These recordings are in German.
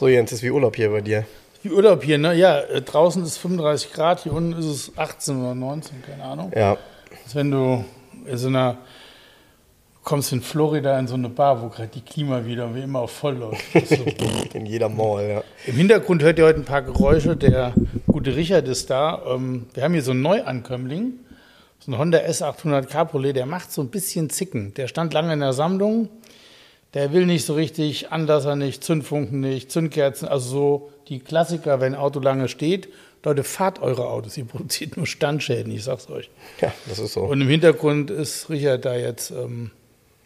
So, Jens, ist wie Urlaub hier bei dir. Wie Urlaub hier, ne? Ja, äh, draußen ist 35 Grad, hier unten ist es 18 oder 19, keine Ahnung. Ja. Als wenn du in so einer, kommst in Florida in so eine Bar, wo gerade die Klima wieder wie immer auf voll läuft. Das ist so In jeder Mall, ja. Im Hintergrund hört ihr heute ein paar Geräusche. Der gute Richard ist da. Ähm, Wir haben hier so einen Neuankömmling, so ein Honda S800 Cabriolet, der macht so ein bisschen Zicken. Der stand lange in der Sammlung. Der will nicht so richtig, Anlasser nicht, Zündfunken nicht, Zündkerzen, also so die Klassiker, wenn ein Auto lange steht. Leute, fahrt eure Autos, ihr produziert nur Standschäden, ich sag's euch. Ja, das ist so. Und im Hintergrund ist Richard da jetzt ähm,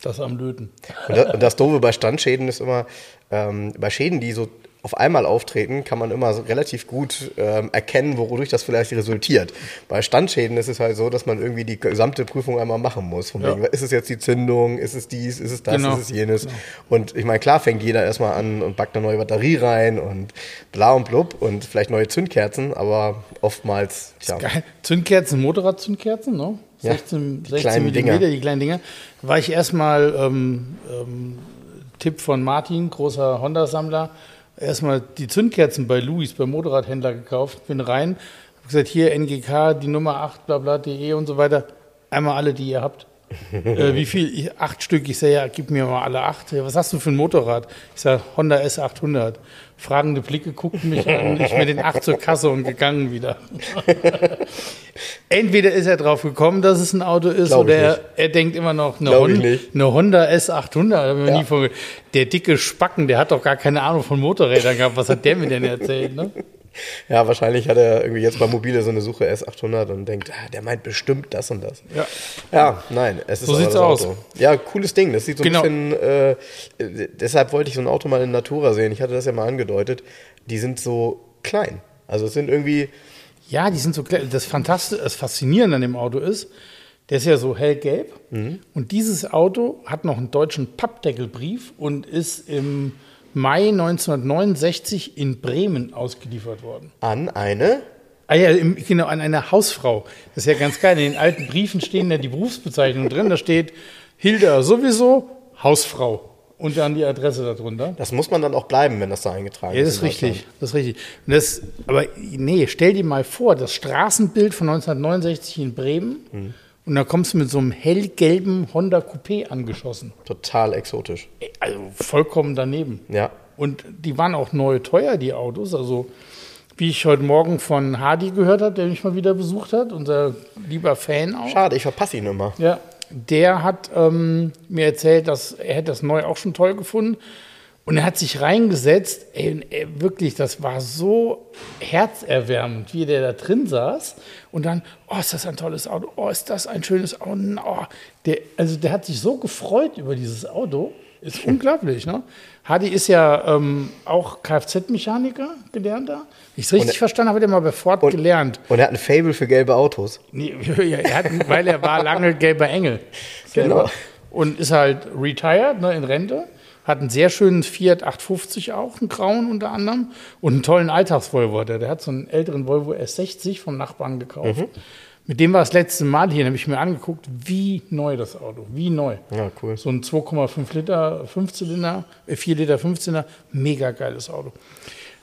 das am Löten. Und das, und das Doofe bei Standschäden ist immer, ähm, bei Schäden, die so auf einmal auftreten, kann man immer so relativ gut ähm, erkennen, wodurch das vielleicht resultiert. Bei Standschäden ist es halt so, dass man irgendwie die gesamte Prüfung einmal machen muss. Von Ja. wegen, ist es jetzt die Zündung, ist es dies, ist es das, Genau. ist es jenes. Und ich meine, klar fängt jeder erstmal an und backt eine neue Batterie rein und bla und blub und vielleicht neue Zündkerzen, aber oftmals, tja. Zündkerzen, Motorradzündkerzen, ne? Ja, 16, die 16 kleinen Millimeter, Dinger. die kleinen Dinger. War ich erstmal, ähm, ähm, Tipp von Martin, großer Honda-Sammler, erstmal die Zündkerzen bei Louis, beim Motorradhändler gekauft, bin rein, hab gesagt, hier NGK, die Nummer 8, bla bla, de und so weiter. Einmal alle, die ihr habt. Äh, wie viel? Ich, acht Stück. Ich sage, ja, gib mir mal alle acht. Was hast du für ein Motorrad? Ich sage, Honda S800. Fragende Blicke guckten mich an. Ich mit den acht zur Kasse und gegangen wieder. Entweder ist er drauf gekommen, dass es ein Auto ist, Glaub oder er, er denkt immer noch, eine, nicht. eine Honda S800. hab ich mir Ja. vorge- der dicke Spacken, der hat doch gar keine Ahnung von Motorrädern gehabt. Was hat der mir denn erzählt? Ne? Ja, wahrscheinlich hat er irgendwie jetzt bei Mobile so eine Suche S800 und denkt, ah, der meint bestimmt das und das. Ja. Ja, nein, es ist So sieht's aus. Auto. Ja, cooles Ding. Das sieht so Genau. ein bisschen. Äh, deshalb wollte ich so ein Auto mal in Natura sehen. Ich hatte das ja mal angedeutet. Die sind so klein. Also es sind irgendwie. Ja, die sind so klein. Das Fantastische, das Faszinierende an dem Auto ist, der ist ja so hellgelb. Und dieses Auto hat noch einen deutschen Pappdeckelbrief und ist im Mai 1969 in Bremen ausgeliefert worden. An eine. Ah ja, im, genau, an eine Hausfrau. Das ist ja ganz geil. In den alten Briefen stehen ja die Berufsbezeichnungen drin. Da steht Hilda sowieso, Hausfrau. Und dann die Adresse darunter. Das muss man dann auch bleiben, wenn das da eingetragen Ja, das ist. ist in richtig. Das ist richtig. Das, aber nee, stell dir mal vor, das Straßenbild von 1969 in Bremen. Und da kommst du mit so einem hellgelben Honda Coupé angeschossen. Total exotisch. Also vollkommen daneben. Ja. Und die waren auch neu teuer, die Autos. Also, wie ich heute Morgen von Hardy gehört habe, der mich mal wieder besucht hat, unser lieber Fan auch. Schade, ich verpasse ihn immer. Ja, der hat ähm, mir erzählt, dass er hätte das neu auch schon toll gefunden. Und er hat sich reingesetzt, ey, ey, wirklich, das war so herzerwärmend, wie der da drin saß. Und dann, oh, ist das ein tolles Auto, oh, ist das ein schönes Auto. Oh, der, also der hat sich so gefreut über dieses Auto, ist unglaublich. Ne? Hadi ist ja ähm, auch Kfz-Mechaniker, gelernter. Ich es richtig Und- verstanden habe, hat er mal bei Ford Und, gelernt. und er hat ein Fable für gelbe Autos. Nee, er hat, weil er war lange gelber Engel. Genau. Und ist halt retired, ne, in Rente. Hat einen sehr schönen Fiat 850 auch, einen grauen unter anderem. Und einen tollen Alltagsvolvo hat er. Der hat so einen älteren Volvo S60 vom Nachbarn gekauft. Mhm. Mit dem war das letzte Mal hier, habe ich mir angeguckt, wie neu das Auto, wie neu. Ja, cool. So ein 2,5 Liter Fünfzylinder, äh, 4 Liter Fünfzylinder, mega geiles Auto.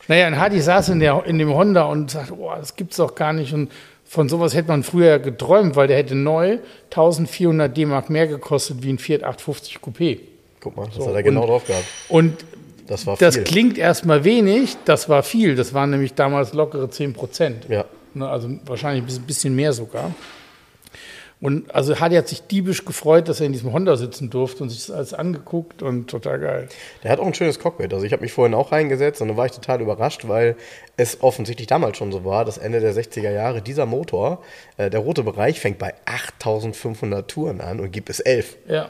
Naja, und Hadi saß in, der, in dem Honda und sagte, oh, das gibt's doch gar nicht. Und von sowas hätte man früher geträumt, weil der hätte neu 1400 D-Mark mehr gekostet wie ein Fiat 850 Coupé. Guck mal, das So, hat er genau und- drauf gehabt. Und Das war das viel. klingt erstmal wenig, das war viel. Das waren nämlich damals lockere 10 Prozent. Ja. Ne, also wahrscheinlich ein bisschen mehr sogar. Und also Hardy hat sich diebisch gefreut, dass er in diesem Honda sitzen durfte und sich das alles angeguckt und total geil. Der hat auch ein schönes Cockpit. Also ich habe mich vorhin auch reingesetzt und dann war ich total überrascht, weil es offensichtlich damals schon so war, dass Ende der 60er Jahre dieser Motor, äh, der rote Bereich fängt bei 8500 Touren an und gibt es 11. Ja.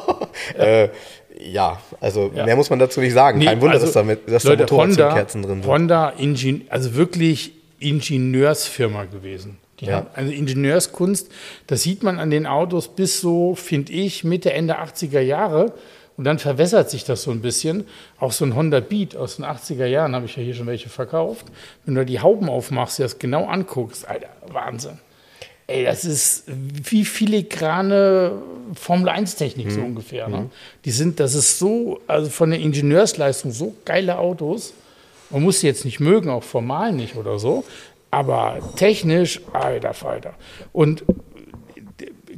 äh, ja, also Ja. mehr muss man dazu nicht sagen. Nee, Kein Wunder, also, dass da, mit, dass Leute, da Motorradzündkerzen Honda, drin sind. Honda, Ingen also wirklich Ingenieursfirma gewesen. Die Ja. haben also Ingenieurskunst, das sieht man an den Autos bis so, finde ich, Mitte, Ende 80er Jahre. Und dann verwässert sich das so ein bisschen. Auch so ein Honda Beat aus den 80er Jahren habe ich ja hier schon welche verkauft. Wenn du die Hauben aufmachst, dir das genau anguckst, Alter, Wahnsinn. Ey, das ist wie filigrane Formel-1-Technik so ungefähr. Ne? Die sind, das ist so, also von der Ingenieursleistung so geile Autos. Man muss sie jetzt nicht mögen, auch formal nicht oder so. Aber technisch, alter Falter. Und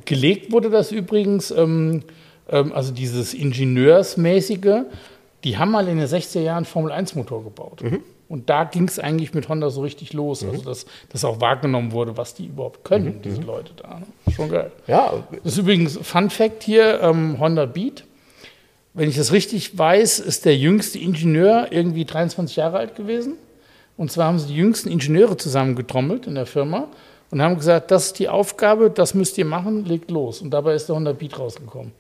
gelegt wurde das übrigens, ähm, ähm, also dieses Ingenieursmäßige, die haben mal in den 60er Jahren Formel-1-Motor gebaut. Und da ging es eigentlich mit Honda so richtig los. Also, dass das auch wahrgenommen wurde, was die überhaupt können, diese Leute da. Ne? Schon geil. Ja, Das ist übrigens Fun Fact hier: ähm, Honda Beat. Wenn ich das richtig weiß, ist der jüngste Ingenieur irgendwie 23 Jahre alt gewesen. Und zwar haben sie die jüngsten Ingenieure zusammengetrommelt in der Firma und haben gesagt, das ist die Aufgabe, das müsst ihr machen, legt los. Und dabei ist der Honda Beat rausgekommen.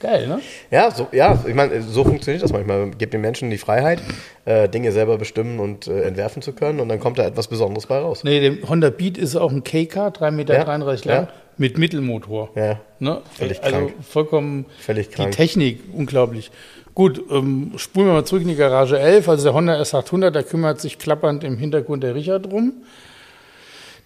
Geil, ne? Ja, so, ja, ich meine, so funktioniert das manchmal. Man gibt den Menschen die Freiheit, äh, Dinge selber bestimmen und äh, entwerfen zu können und dann kommt da etwas Besonderes bei raus. Nee, der Honda Beat ist auch ein K-Car, 3,33 Meter Ja, lang, ja. mit Mittelmotor. Ja, Ne? Völlig also krank. vollkommen Völlig die krank. Technik, unglaublich. Gut, ähm, spulen wir mal zurück in die Garage 11. Also der Honda S800, da kümmert sich klappernd im Hintergrund der Richard drum.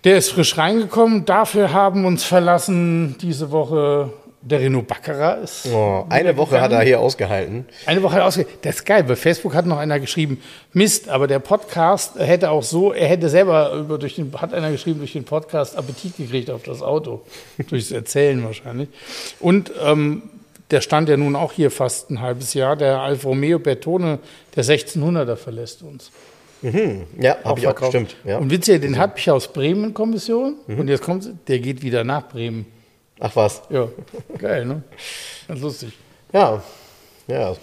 Der ist frisch reingekommen. Dafür haben uns verlassen diese Woche der Renault Baccarat. Ist Oh, eine Woche hat er hier ausgehalten. eine Woche hat er ausge Das ist geil. Bei Facebook hat noch einer geschrieben, Mist, aber der Podcast hätte auch so, er hätte selber über durch den, hat einer geschrieben, durch den Podcast Appetit gekriegt auf das Auto. Durchs Erzählen wahrscheinlich. Und ähm, der stand ja nun auch hier fast ein halbes Jahr. Der Alfa Romeo Bertone, der 1600er verlässt uns. Ja, habe ich auch gestimmt. Ja. Und witzig, den hatte ich aus Bremen Kommission. Und jetzt kommt, der geht wieder nach Bremen. Ach was. Ja, geil, ne? Ganz lustig. Ja, ja.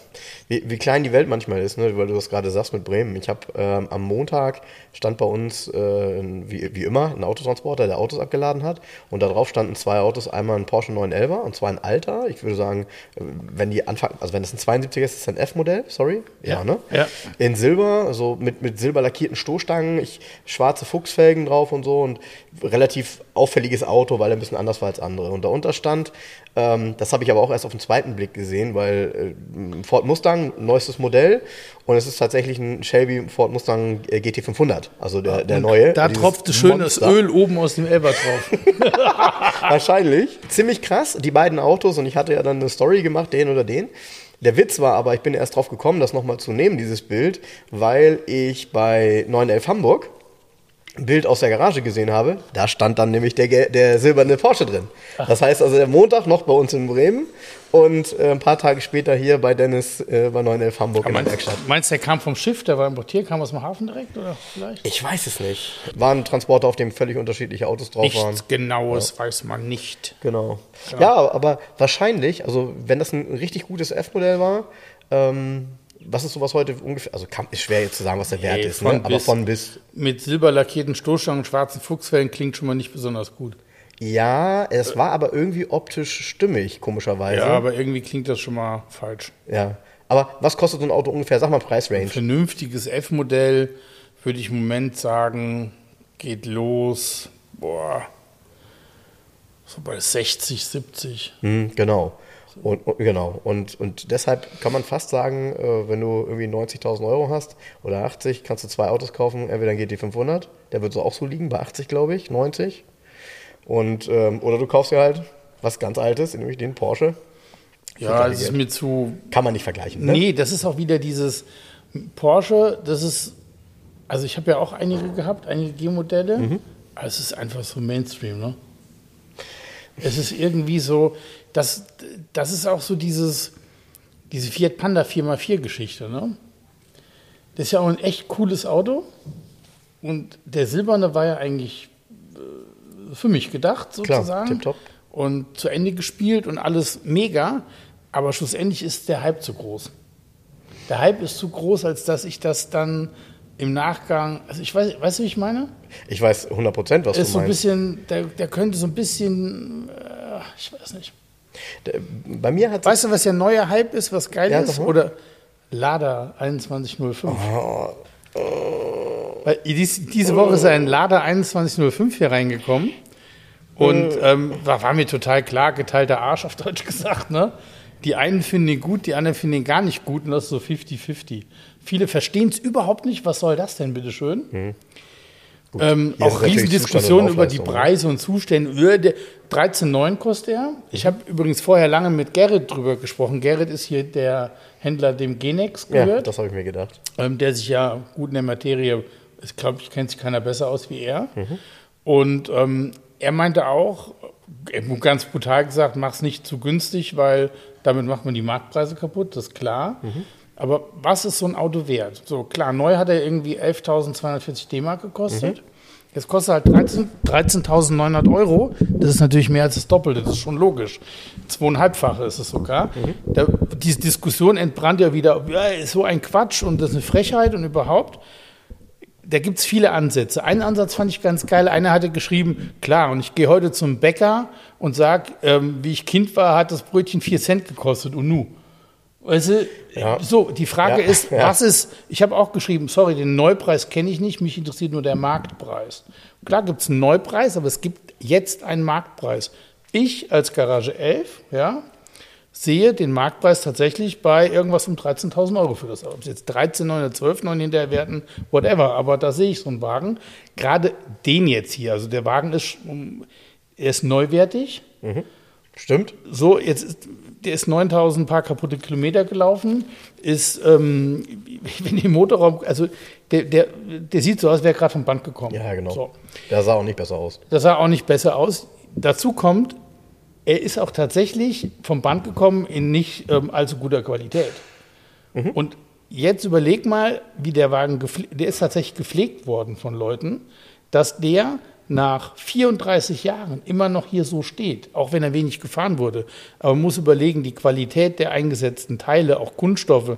Wie, wie klein die Welt manchmal ist, ne? weil du das gerade sagst mit Bremen. Ich habe ähm, am Montag stand bei uns, äh, wie, wie immer, ein Autotransporter, der Autos abgeladen hat. Und darauf standen zwei Autos, einmal ein Porsche 911 und zwar ein alter. Ich würde sagen, wenn die Anfang, also wenn das ein 72er ist, ist das ein F-Modell, sorry. Ja, ne? Ja. In Silber, so mit, mit silber lackierten Stoßstangen, ich, schwarze Fuchsfelgen drauf und so und relativ auffälliges Auto, weil er ein bisschen anders war als andere. Und darunter stand, ähm, das habe ich aber auch erst auf den zweiten Blick gesehen, weil äh, Ford Mustang, neuestes Modell und es ist tatsächlich ein Shelby Ford Mustang äh, GT500, also der, der neue. Da tropfte schönes. Öl oben aus dem Elber drauf. Wahrscheinlich. Ziemlich krass, die beiden Autos. Und ich hatte ja dann eine Story gemacht, den oder den. Der Witz war aber, ich bin erst drauf gekommen, das nochmal zu nehmen, dieses Bild, weil ich bei 911 Hamburg Bild aus der Garage gesehen habe. Da stand dann nämlich der, der silberne Porsche drin. Das heißt also, der Montag noch bei uns in Bremen und äh, ein paar Tage später hier bei Dennis äh, bei 911 Hamburg in der Werkstatt. Meinst du, der kam vom Schiff, der war importiert, kam aus dem Hafen direkt oder vielleicht? Ich weiß es nicht. War ein Transporter, auf dem völlig unterschiedliche Autos drauf waren. Nichts Genaues weiß man nicht. Genau. Ja, aber wahrscheinlich, also wenn das ein richtig gutes F-Modell war, ähm, was ist sowas heute ungefähr? Also kann, ist schwer jetzt zu sagen, was der Wert Nee, ist, von ne? aber von bis. Mit silberlackierten Stoßstangen und schwarzen Fuchsfällen klingt schon mal nicht besonders gut. Ja, es war aber irgendwie optisch stimmig, komischerweise. Ja, aber irgendwie klingt das schon mal falsch. Ja. Aber was kostet so ein Auto ungefähr? Sag mal Preisrange. Vernünftiges F-Modell würde ich im Moment sagen, geht los, boah, so bei 60, 70. Hm, genau. Und, und, genau. Und, und deshalb kann man fast sagen, äh, wenn du irgendwie 90.000 Euro hast oder 80, kannst du zwei Autos kaufen. Entweder ein GT500, der wird so auch so liegen, bei 80 glaube ich, 90. Und, ähm, oder du kaufst dir halt was ganz Altes, nämlich den Porsche. Ja, das ist mir zu Kann man nicht vergleichen, ne? Nee, das ist auch wieder dieses Porsche, das ist, also ich habe ja auch einige gehabt, einige G-Modelle, Mhm. aber es ist einfach so Mainstream, ne? Es ist irgendwie so, das, das ist auch so dieses, diese Fiat Panda 4x4-Geschichte, ne? Das ist ja auch ein echt cooles Auto und der silberne war ja eigentlich äh, für mich gedacht, Klar, sozusagen. tipptopp. und zu Ende gespielt und alles mega, aber schlussendlich ist der Hype zu groß. Der Hype ist zu groß, als dass ich das dann im Nachgang, also ich weiß, weißt du, wie ich meine? Ich weiß 100 Prozent, was ist du so ein meinst. bisschen, der, der könnte so ein bisschen, äh, ich weiß nicht. Bei mir hat Weißt du, was der neue Hype ist, was geil Ja, ist? mal. Oder Lada 2105. Weil dies, diese Woche ist ein Lada 2105 hier reingekommen. Und ähm, war, war mir total klar, geteilter Arsch auf Deutsch gesagt. Ne? Die einen finden ihn gut, die anderen finden ihn gar nicht gut. Und das ist so 50-50. Viele verstehen es überhaupt nicht. Was soll das denn, bitteschön? Ähm, Ist auch Riesendiskussionen über die Laufleistung, Preise und Zustände. Äh, der 13,9 kostet er. Ich habe übrigens vorher lange mit Gerrit drüber gesprochen. Gerrit ist hier der Händler, dem Genex ja, gehört, das habe ich mir gedacht. ähm, der sich ja gut in der Materie, ich glaube, ich kennt sich keiner besser aus wie er. Und ähm, er meinte auch, ganz brutal gesagt, mach's nicht zu günstig, weil damit macht man die Marktpreise kaputt, das ist klar. Aber was ist so ein Auto wert? So klar, neu hat er irgendwie 11.240 D-Mark gekostet. Jetzt kostet er halt 13 13.900 Euro. Das ist natürlich mehr als das Doppelte, das ist schon logisch. Zweieinhalbfache ist es sogar. Da, diese Diskussion entbrannt ja wieder, ja, ist so ein Quatsch und das ist eine Frechheit und überhaupt da gibt es viele Ansätze. Einen Ansatz fand ich ganz geil. Einer hatte geschrieben, klar, und ich gehe heute zum Bäcker und sage, ähm, wie ich Kind war, hat das Brötchen 4 Cent gekostet und nu. Weißt du, Ja. so, die Frage Ja, ist, was ist, ich habe auch geschrieben, sorry, den Neupreis kenne ich nicht, mich interessiert nur der Marktpreis. Klar gibt es einen Neupreis, aber es gibt jetzt einen Marktpreis. Ich als Garage 11, ja, sehe den Marktpreis tatsächlich bei irgendwas um 13.000 Euro für das Auto. Ob es jetzt 13, 9 oder 12, 9 hinterher werden, whatever. Aber da sehe ich so einen Wagen. Gerade den jetzt hier. Also der Wagen ist, er ist neuwertig. Stimmt? So, jetzt ist, der ist 9000 paar kaputte Kilometer gelaufen, ist, ähm, wenn die Motorraum, also der, der, der sieht so aus, wäre gerade vom Band gekommen. Ja, genau. So. Der sah auch nicht besser aus. Das sah auch nicht besser aus. Dazu kommt, er ist auch tatsächlich vom Band gekommen in nicht ähm, allzu guter Qualität. Und jetzt überleg mal, wie der Wagen gepflegt, der ist tatsächlich gepflegt worden von Leuten, dass der nach 34 Jahren immer noch hier so steht, auch wenn er wenig gefahren wurde. Aber man muss überlegen, die Qualität der eingesetzten Teile, auch Kunststoffe.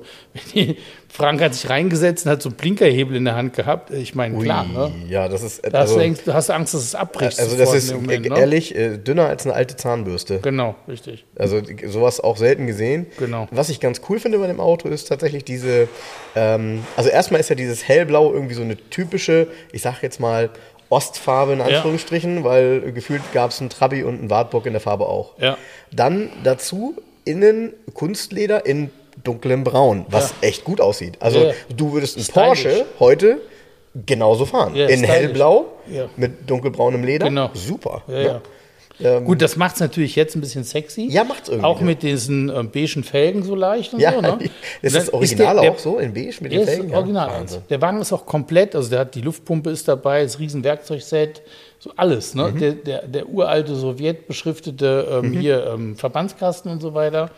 Frank hat sich reingesetzt und hat so einen Blinkerhebel in der Hand gehabt. Ich meine, klar, ne? Ja, das ist. Da hast also, du, Angst, du hast Angst, dass es abbricht. also das ist Moment, ne? ehrlich äh, dünner als eine alte Zahnbürste. Genau, richtig. Also sowas auch selten gesehen. Genau. Was ich ganz cool finde bei dem Auto ist tatsächlich diese, ähm, also erstmal ist ja dieses hellblau irgendwie so eine typische, ich sag jetzt mal Ostfarbe in Anführungsstrichen, weil äh, gefühlt gab es einen Trabi und einen Wartburg in der Farbe auch. Ja. Dann dazu innen Kunstleder in dunklem Braun, was echt gut aussieht. Also Ja, ja. du würdest einen Stylisch. Porsche heute genauso fahren. Ja, in stylisch. hellblau Ja. mit dunkelbraunem Leder. Genau. Super. Ja. Gut, das macht es natürlich jetzt ein bisschen sexy. Ja, macht's irgendwie, Auch ja. mit diesen ähm, beigen Felgen so leicht und Ja, so. Ne? ist das Original der, der, auch so in beige mit den ist Felgen? original. Wahnsinn. Der Wagen ist auch komplett, also der hat die Luftpumpe ist dabei, das Riesenwerkzeugset, so alles. Mhm. Ne? Der, der, der uralte sowjetbeschriftete ähm, hier ähm, Verbandskasten und so weiter.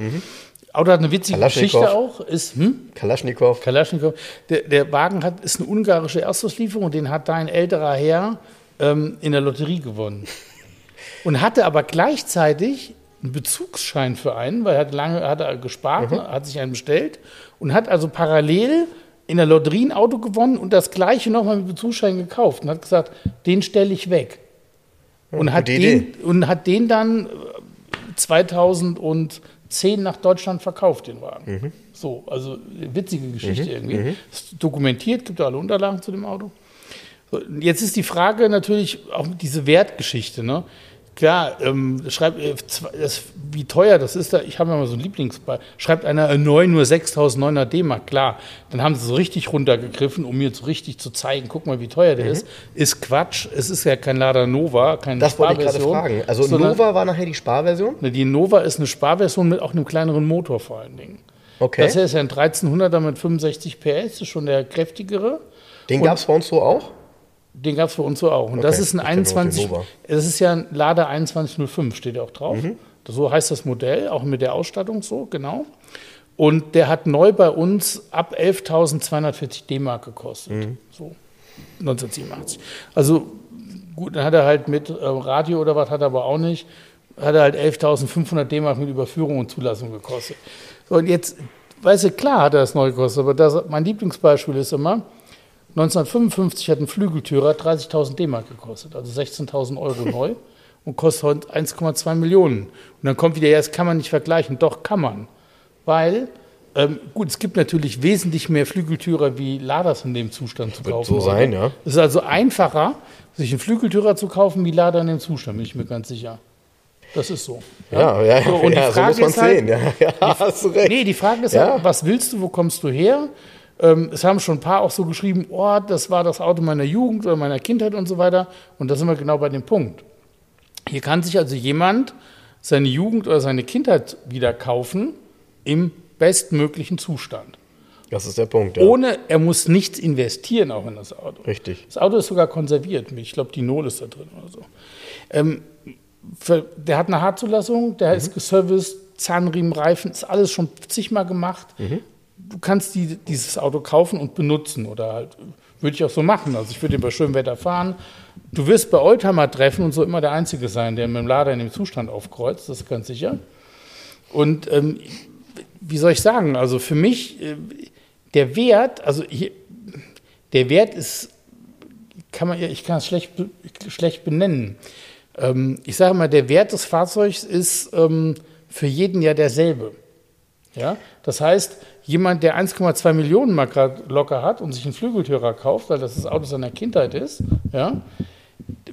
Auto hat eine witzige Mhm. Geschichte auch. Ist, hm? Kalaschnikow. Kalaschnikow. Der, der Wagen hat, ist eine ungarische Erstauslieferung und den hat da ein älterer Herr ähm, in der Lotterie gewonnen. Und hatte aber gleichzeitig einen Bezugsschein für einen, weil er hat lange hat er gespart, ne, hat sich einen bestellt und hat also parallel in der Lotterie ein Auto gewonnen und das gleiche nochmal mit Bezugsschein gekauft und hat gesagt, den stelle ich weg. Und hat, den, und hat den dann äh, 2010 nach Deutschland verkauft, den Wagen. So, also witzige Geschichte irgendwie. Ist dokumentiert, gibt alle Unterlagen zu dem Auto. So, jetzt ist die Frage natürlich auch diese Wertgeschichte. Ne? Klar, ähm, schreibt, äh, das, wie teuer das ist, da, ich habe ja mal so ein Lieblingsball. Schreibt einer äh, neu nur 6.900 D-Mark, klar. Dann haben sie so richtig runtergegriffen, um mir so richtig zu zeigen, guck mal, wie teuer der ist. Ist Quatsch, es ist ja kein Lada Nova, keine Das wollte ich gerade Sparversion, fragen. Also sondern- Nova war nachher die Sparversion? Ne, Die Nova ist eine Sparversion mit auch einem kleineren Motor vor allen Dingen. Okay. Das hier ist ja ein 1300er mit 65 PS, ist schon der kräftigere. Den gab es bei uns so auch? Den gab es für uns so auch. Und das Okay, ist ein ich kenn nur den 21, Nova. das ist ja ein Lada 2105, steht ja auch drauf. Mhm. So heißt das Modell, auch mit der Ausstattung so, genau. Und der hat neu bei uns ab 11.240 D-Mark gekostet. Mhm. So, 1987. Also gut, dann hat er halt mit äh, Radio oder was hat er aber auch nicht. Hat er halt 11.500 D-Mark mit Überführung und Zulassung gekostet. So, und jetzt, weißt du, klar hat er das neu gekostet, aber das, mein Lieblingsbeispiel ist immer, 1955 hat ein Flügeltürer 30.000 D-Mark gekostet, also 16.000 Euro neu und kostet heute 1,2 Millionen. Und dann kommt wieder, ja, das kann man nicht vergleichen. Doch, kann man. Weil, ähm, gut, es gibt natürlich wesentlich mehr Flügeltürer wie Laders in dem Zustand zu Wird kaufen. so sein, ja. Es ist also einfacher, sich einen Flügeltürer zu kaufen wie Lader in dem Zustand, bin ich mir ganz sicher. Das ist so. Ja, ja, ja, So, und die ja so Frage muss man ist halt- sehen. Ja, ja, hast du recht. Nee, die Frage ist Ja. halt, was willst du, wo kommst du her? Ähm, es haben schon ein paar auch so geschrieben, oh, das war das Auto meiner Jugend oder meiner Kindheit und so weiter. Und da sind wir genau bei dem Punkt. Hier kann sich also jemand seine Jugend oder seine Kindheit wieder kaufen im bestmöglichen Zustand. Das ist der Punkt, ja. Ohne, er muss nichts investieren auch in das Auto. Richtig. Das Auto ist sogar konserviert. Ich glaube, die Nol ist da drin oder so. Ähm, für, der hat eine Haarzulassung, der ist geserviced, Zahnriemen, Reifen, ist alles schon zigmal gemacht. Du kannst die, dieses Auto kaufen und benutzen oder halt, würde ich auch so machen. Also ich würde bei schönem Wetter fahren. Du wirst bei Oldtimer-Treffen und so immer der Einzige sein, der mit dem Lader in dem Zustand aufkreuzt, das ist ganz sicher. Und ähm, wie soll ich sagen, also für mich, äh, der Wert, also hier, der Wert ist, kann man, ich kann es schlecht, schlecht benennen. Ähm, ich sage mal, der Wert des Fahrzeugs ist ähm, für jeden ja derselbe. Ja? Das heißt, jemand, der 1,2 Millionen Mark grad locker hat und sich einen Flügeltürer kauft, weil das das Auto seiner Kindheit ist, ja,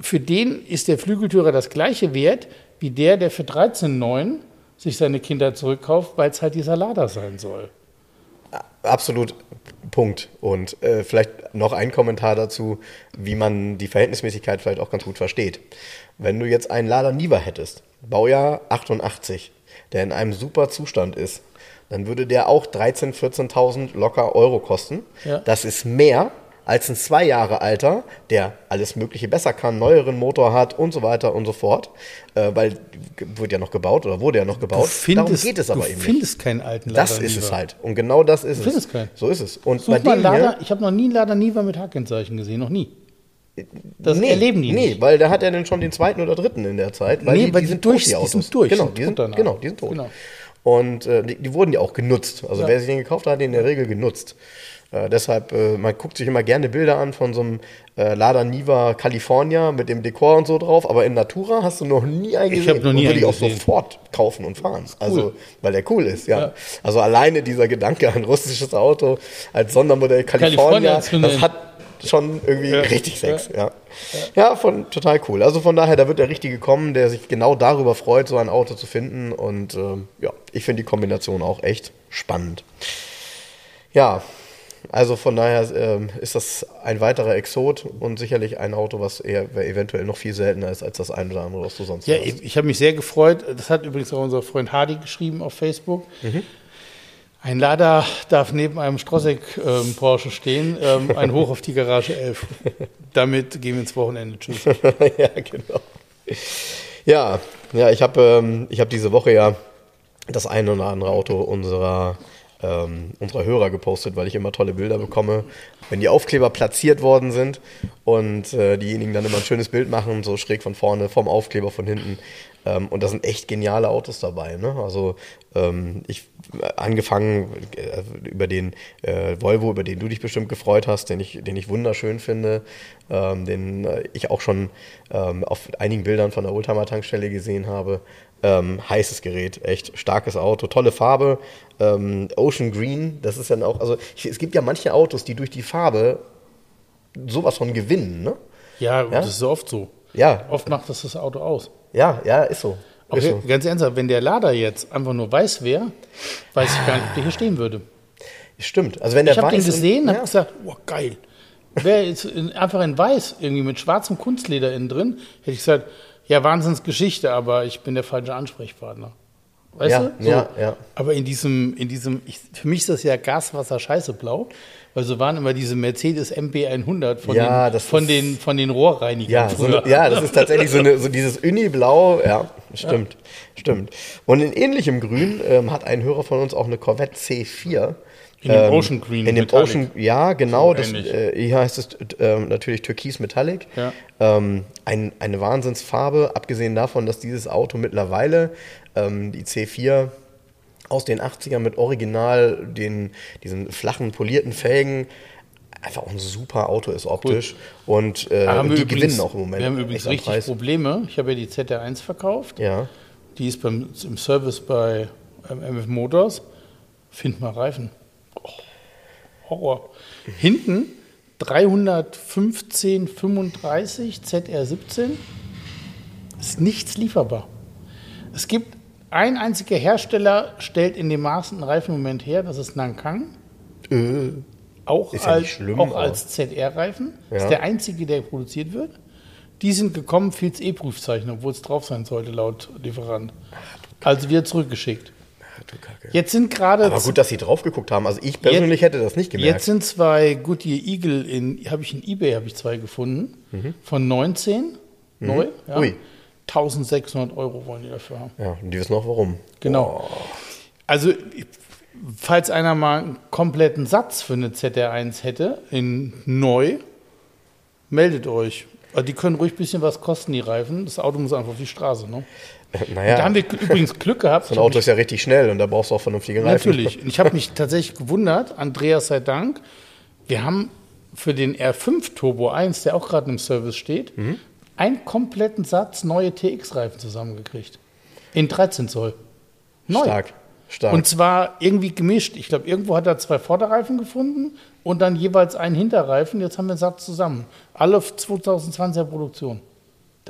für den ist der Flügeltürer das gleiche Wert wie der, der für 13,9 sich seine Kindheit zurückkauft, weil es halt dieser Lader sein soll. Absolut Punkt. Und äh, vielleicht noch ein Kommentar dazu, wie man die Verhältnismäßigkeit vielleicht auch ganz gut versteht. Wenn du jetzt einen Lada Niva hättest, Baujahr 88, der in einem super Zustand ist, dann würde der auch 13.000, 14.000 locker Euro kosten. Ja. Das ist mehr als ein zwei Jahre alter, der alles Mögliche besser kann, neueren Motor hat und so weiter und so fort. Äh, weil wird ja noch gebaut oder wurde ja noch gebaut. Darum geht es aber du eben nicht. findest keinen alten Lader Das ist es Niva. halt. Und genau das ist es. findest keinen. So ist es. Und Such bei mal Lader, hier, ich habe noch nie einen Lader Niva mit Hackenzeichen gesehen, noch nie. Das nee, erleben die nee, nicht. weil da hat er dann schon den zweiten oder dritten in der Zeit. Weil Nee, die, weil die die sind durch- die die Autos. sind durch, Genau, die sind, genau, die sind tot. Genau. Und äh, die, die wurden ja auch genutzt. Also Ja. wer sich den gekauft hat, hat den in der Regel genutzt. Äh, deshalb, äh, man guckt sich immer gerne Bilder an von so einem äh, Lada Niva California mit dem Dekor und so drauf, aber in Natura hast du noch nie einen Ich gesehen. hab noch nie und würde ich auch sofort kaufen und fahren. Also, weil der cool ist, ja. Ja. Also alleine dieser Gedanke an russisches Auto als Sondermodell California California, das hat schon irgendwie Ja. richtig Sex, ja. Ja, von, total cool. Also von daher, da wird der Richtige kommen, der sich genau darüber freut, so ein Auto zu finden. Und ähm, ja, ich finde die Kombination auch echt spannend. Ja, also von daher ähm, ist das ein weiterer Exot und sicherlich ein Auto, was eher eventuell noch viel seltener ist als das ein oder andere, was du sonst Ja, hast. ich, ich habe mich sehr gefreut. Das hat übrigens auch unser Freund Hardy geschrieben auf Facebook. Mhm. Ein Lader darf neben einem Strossek ähm, Porsche stehen. Ähm, ein Hoch auf die Garage 11. Damit gehen wir ins Wochenende. Tschüss. ja, genau. Ja, ja, ich habe ähm, ich hab diese Woche ja das eine oder andere Auto unserer, ähm, unserer Hörer gepostet, weil ich immer tolle Bilder bekomme, wenn die Aufkleber platziert worden sind und äh, diejenigen dann immer ein schönes Bild machen, so schräg von vorne, vom Aufkleber von hinten. Ähm, und da sind echt geniale Autos dabei. Ne? Also ähm, ich angefangen äh, über den äh, Volvo, über den du dich bestimmt gefreut hast, den ich, den ich wunderschön finde, ähm, den äh, ich auch schon ähm, auf einigen Bildern von der Oldtimer-Tankstelle gesehen habe. Ähm, heißes Gerät, echt starkes Auto, tolle Farbe, ähm, Ocean Green, das ist dann auch, also ich, es gibt ja manche Autos, die durch die Farbe sowas von gewinnen, ne? Ja, Ja? das ist oft so. Ja, Oft macht das das Auto aus. ja, ja, ist so. Ist so. ganz ernsthaft, wenn der Lader jetzt einfach nur weiß wäre, weiß ich gar nicht, ob der hier stehen würde. Stimmt. Also wenn der Ich habe den gesehen ja. habe gesagt, oh geil. Wäre jetzt in, einfach in weiß, irgendwie mit schwarzem Kunstleder innen drin, hätte ich gesagt, ja, Wahnsinnsgeschichte, aber ich bin der falsche Ansprechpartner. Weißt Ja, du? So. ja, ja. Aber in diesem, in diesem, ich, für mich ist das ja Gaswasser scheiße blau, weil so waren immer diese Mercedes MB100 von, Ja, den, von, ist- den, von den Rohrreinigern. Ja, so, ja, das ist tatsächlich so, eine, so dieses Uni-Blau. Ja, stimmt, stimmt. Und in ähnlichem Grün ähm, hat ein Hörer von uns auch eine Corvette C4. In dem Ocean Green In dem Metallic. Ocean, ja, genau. So das, äh, hier heißt es äh, natürlich Türkis Metallic. Ja. Ähm, ein, eine Wahnsinnsfarbe, abgesehen davon, dass dieses Auto mittlerweile ähm, die C4 aus den 80ern mit original den, diesen flachen, polierten Felgen einfach auch ein super Auto ist optisch. Und äh, die übrigens- gewinnen auch im Moment. Wir haben übrigens richtig Preis. Probleme. Ich habe ja die ZR1 verkauft. Ja. Die ist beim, im Service bei ähm, MF Motors. Find mal Reifen. Oh, Horror. Hinten 315 35 ZR17 ist nichts lieferbar. Es gibt ein einziger Hersteller, stellt in dem Maßen einen Reifen im Moment her, das ist Nankang. Auch, Äh, Ist ja als, schlimm, auch als ZR-Reifen. Ja. Ist der einzige, der produziert wird. Die sind gekommen, fehlt E-Prüfzeichen, obwohl es drauf sein sollte, laut Lieferant. Also wieder zurückgeschickt. Jetzt sind gerade Aber gut, dass sie drauf geguckt haben. Also ich persönlich hätte das nicht gemerkt. Jetzt sind zwei Goodyear Eagle in, habe ich in eBay habe ich zwei gefunden, von 19, neu, ja. Mhm. Ui. 1600 Euro wollen die dafür haben. ja, und die wissen auch warum. Genau. Also, falls einer mal einen kompletten Satz für eine ZR1 hätte, in neu, meldet euch. Aber Die können ruhig ein bisschen was kosten, die Reifen. Das Auto muss einfach auf die Straße. Ne? Naja, Da haben wir übrigens Glück gehabt. so ein Auto ist ja richtig schnell und da brauchst du auch vernünftige Reifen. Natürlich. Und ich habe mich tatsächlich gewundert, Andreas sei Dank, wir haben für den R5 Turbo 1, der auch gerade im Service steht, Mhm. einen kompletten Satz neue TX-Reifen zusammengekriegt. In 13 Zoll. Neu. Stark. Stark. Und zwar irgendwie gemischt. Ich glaube, irgendwo hat er zwei Vorderreifen gefunden und dann jeweils einen Hinterreifen. Jetzt haben wir einen Satz zusammen. Alle 2020er Produktion.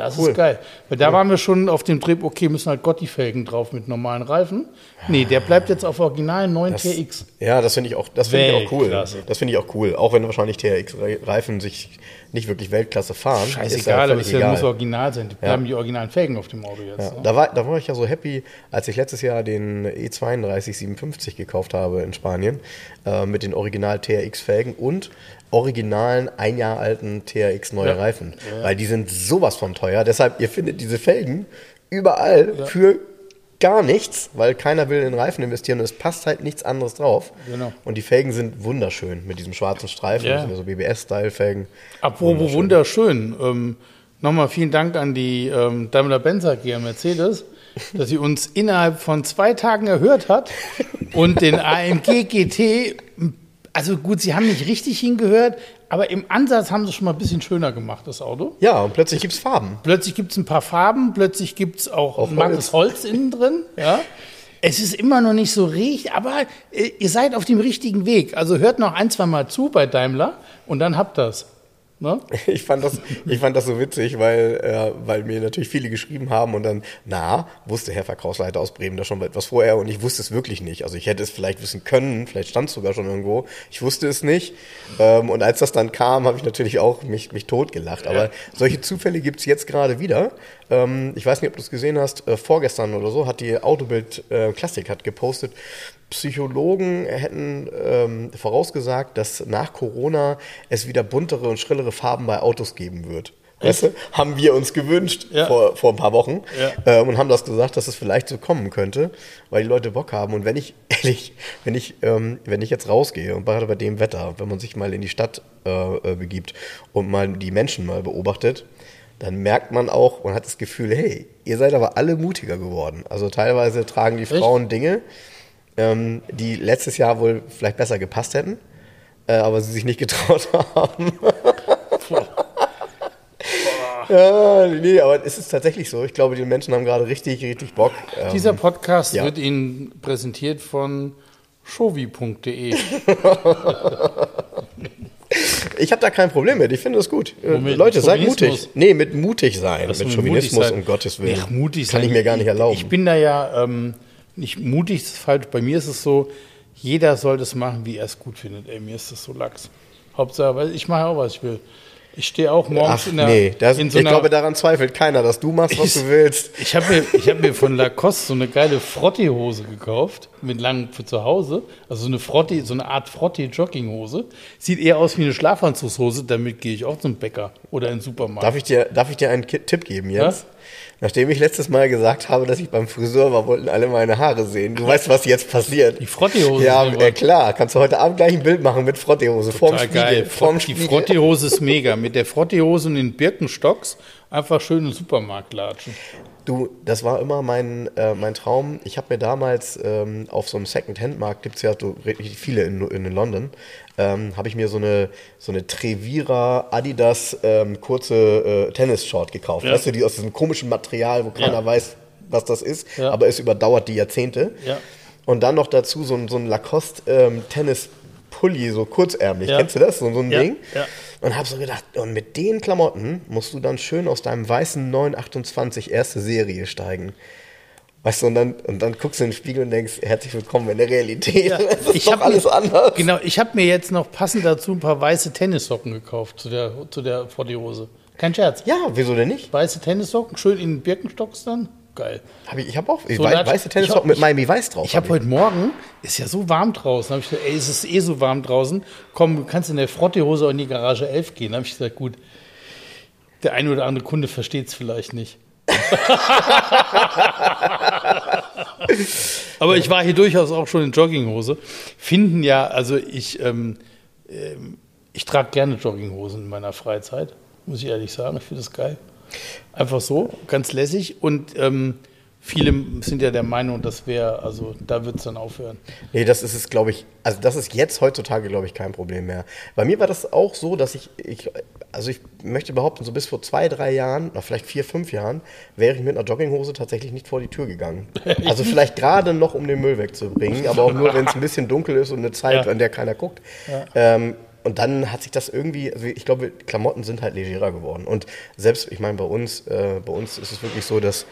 Das Cool. ist geil. Weil da waren wir schon auf dem Trip, okay, müssen halt Gotti-Felgen drauf mit normalen Reifen. Nee, der bleibt jetzt auf originalen 9 Das- TX. Ja, das finde ich auch, das finde ich auch cool. Das finde ich auch cool. Auch wenn wahrscheinlich TRX-Reifen sich nicht wirklich Weltklasse fahren. Scheißegal, aber es muss original sein. Die bleiben die originalen Felgen auf dem Auto jetzt. Ja, ne? da, war, da war ich ja so happy, als ich letztes Jahr den E E32 57 gekauft habe in Spanien äh, mit den Original TRX-Felgen und originalen ein Jahr alten TRX neue Ja. Reifen. Weil die sind sowas von teuer. Deshalb, ihr findet diese Felgen überall für gar nichts, weil keiner will in Reifen investieren und es passt halt nichts anderes drauf. Genau. Und die Felgen sind wunderschön mit diesem schwarzen Streifen, Ja. das sind ja so BBS-Style-Felgen. Apropos wunderschön. Ähm, Nochmal vielen Dank an die ähm, Daimler-Benz AG Mercedes, dass sie uns innerhalb von zwei Tagen erhört hat und den AMG GT, also gut, sie haben nicht richtig hingehört, aber im Ansatz haben sie es schon mal ein bisschen schöner gemacht, das Auto. Ja, und plötzlich gibt's Farben. Plötzlich gibt es ein paar Farben, plötzlich gibt es auch, Auch ein mattes Holz innen drin. Ja. Es ist immer noch nicht so richtig, aber äh, ihr seid auf dem richtigen Weg. Also hört noch ein, zwei Mal zu bei Daimler und dann habt das. Ne? Ich fand das, ich fand das so witzig, weil, äh, weil mir natürlich viele geschrieben haben und dann, na, wusste Herr Verkaufsleiter aus Bremen da schon etwas vorher und ich wusste es wirklich nicht. Also ich hätte es vielleicht wissen können, vielleicht stand es sogar schon irgendwo. Ich wusste es nicht. Ähm, und als das dann kam, habe ich natürlich auch mich, mich totgelacht. Aber solche Zufälle gibt's jetzt gerade wieder. Ähm, ich weiß nicht, ob du es gesehen hast, äh, vorgestern oder so hat die Autobild äh, Klassik hat gepostet, Psychologen hätten ähm, vorausgesagt, dass nach Corona es wieder buntere und schrillere Farben bei Autos geben wird. Weißt du? Haben wir uns gewünscht Ja. vor, vor ein paar Wochen Ja. ähm, und haben das gesagt, dass es vielleicht so kommen könnte, weil die Leute Bock haben. Und wenn ich ehrlich, wenn ich, ähm, wenn ich jetzt rausgehe und gerade bei dem Wetter, wenn man sich mal in die Stadt äh, äh, begibt und mal die Menschen mal beobachtet, dann merkt man auch und hat das Gefühl, hey, ihr seid aber alle mutiger geworden. Also teilweise tragen die Frauen Dinge, ähm, die letztes Jahr wohl vielleicht besser gepasst hätten, äh, aber sie sich nicht getraut haben. ja, nee, aber es ist tatsächlich so. Ich glaube, die Menschen haben gerade richtig, richtig Bock. Ähm, Dieser Podcast ja. wird Ihnen präsentiert von shovi.de. ich habe da kein Problem mit. Ich finde das gut. Womit? Leute, seid mutig. Nee, mit mutig sein. Was mit Chauvinismus, sein? um Gottes Willen. Ach, mutig Kann sein. ich mir gar nicht erlauben. Ich bin da ja ähm, nicht mutig, das ist falsch. Bei mir ist es so, jeder soll das machen, wie er es gut findet. Ey, mir ist das so lax. Hauptsache, weil ich mache auch, was ich will. Ich stehe auch morgens Ach in der. nee, das, in so ich einer, glaube, daran zweifelt keiner, dass du machst, was du willst. Ich habe mir, ich hab mir von Lacoste so eine geile Frottee-Hose gekauft, mit langen für zu Hause. Also so eine Frottee, so eine Art Frottee-Jogginghose. Sieht eher aus wie eine Schlafanzugshose, damit gehe ich auch zum Bäcker oder in den Supermarkt. Darf ich dir, darf ich dir einen Tipp geben jetzt? Nachdem ich letztes Mal gesagt habe, dass ich beim Friseur war, wollten alle meine Haare sehen. Du weißt, was jetzt passiert. Die Frottehose. Ja, äh, klar. Kannst du heute Abend gleich ein Bild machen mit Frottehose. Vorm Spiegel. geil. Vorm Die Spiegel. Frottehose ist mega. Mit der Frottehose und den Birkenstocks einfach schön im Supermarkt latschen. Du, das war immer mein, äh, mein Traum. Ich habe mir damals ähm, auf so einem Second-Hand-Markt, gibt es ja so richtig viele in, in London, ähm, habe ich mir so eine, so eine Trevira Adidas ähm, kurze äh, Tennis-Short gekauft. Ja. Weißt du, die aus diesem komischen Material, wo keiner Ja. weiß, was das ist, Ja. aber es überdauert die Jahrzehnte. Ja. Und dann noch dazu so ein, so ein Lacoste ähm, so kurzärmlich. Kennst du das? So, so ein Ding. Und habe so gedacht, und mit den Klamotten musst du dann schön aus deinem weißen 928 erste Serie steigen. Weißt du, und dann, und dann guckst du in den Spiegel und denkst, herzlich willkommen in der Realität. Es ist Ich doch hab alles mir, anders. Genau, ich habe mir jetzt noch passend dazu ein paar weiße Tennissocken gekauft zu der, zu der Frottehose. Kein Scherz. Ja, wieso denn nicht? Weiße Tennissocken, schön in den Birkenstocks dann. Geil. Hab ich ich habe auch So wei weiße Tennissocken mit Miami Weiß drauf. Ich habe hab heute Morgen, ist ja so warm draußen, habe ich gesagt, ey, es ist eh so warm draußen, komm, du kannst in der Frottehose auch in die Garage 11 gehen. Da habe ich gesagt, gut, der eine oder andere Kunde versteht es vielleicht nicht. Aber ich war hier durchaus auch schon in Jogginghose. Finden ja, also ich, ähm, ähm, ich trage gerne Jogginghosen in meiner Freizeit, muss ich ehrlich sagen. Ich finde das geil. Einfach so, ganz lässig. Und ähm, viele sind ja der Meinung, das wäre, also da wird es dann aufhören. Nee, das ist es, glaube ich, also das ist jetzt heutzutage, glaube ich, kein Problem mehr. Bei mir war das auch so, dass ich, ich, also ich möchte behaupten, so bis vor zwei, drei Jahren, oder vielleicht vier, fünf Jahren, wäre ich mit einer Jogginghose tatsächlich nicht vor die Tür gegangen. Also vielleicht gerade noch, um den Müll wegzubringen, aber auch nur, wenn es ein bisschen dunkel ist und eine Zeit, Ja. an der keiner guckt. Ähm, und dann hat sich das irgendwie, also ich glaube, Klamotten sind halt legerer geworden. Und selbst, ich meine, bei uns, äh, bei uns ist es wirklich so, dass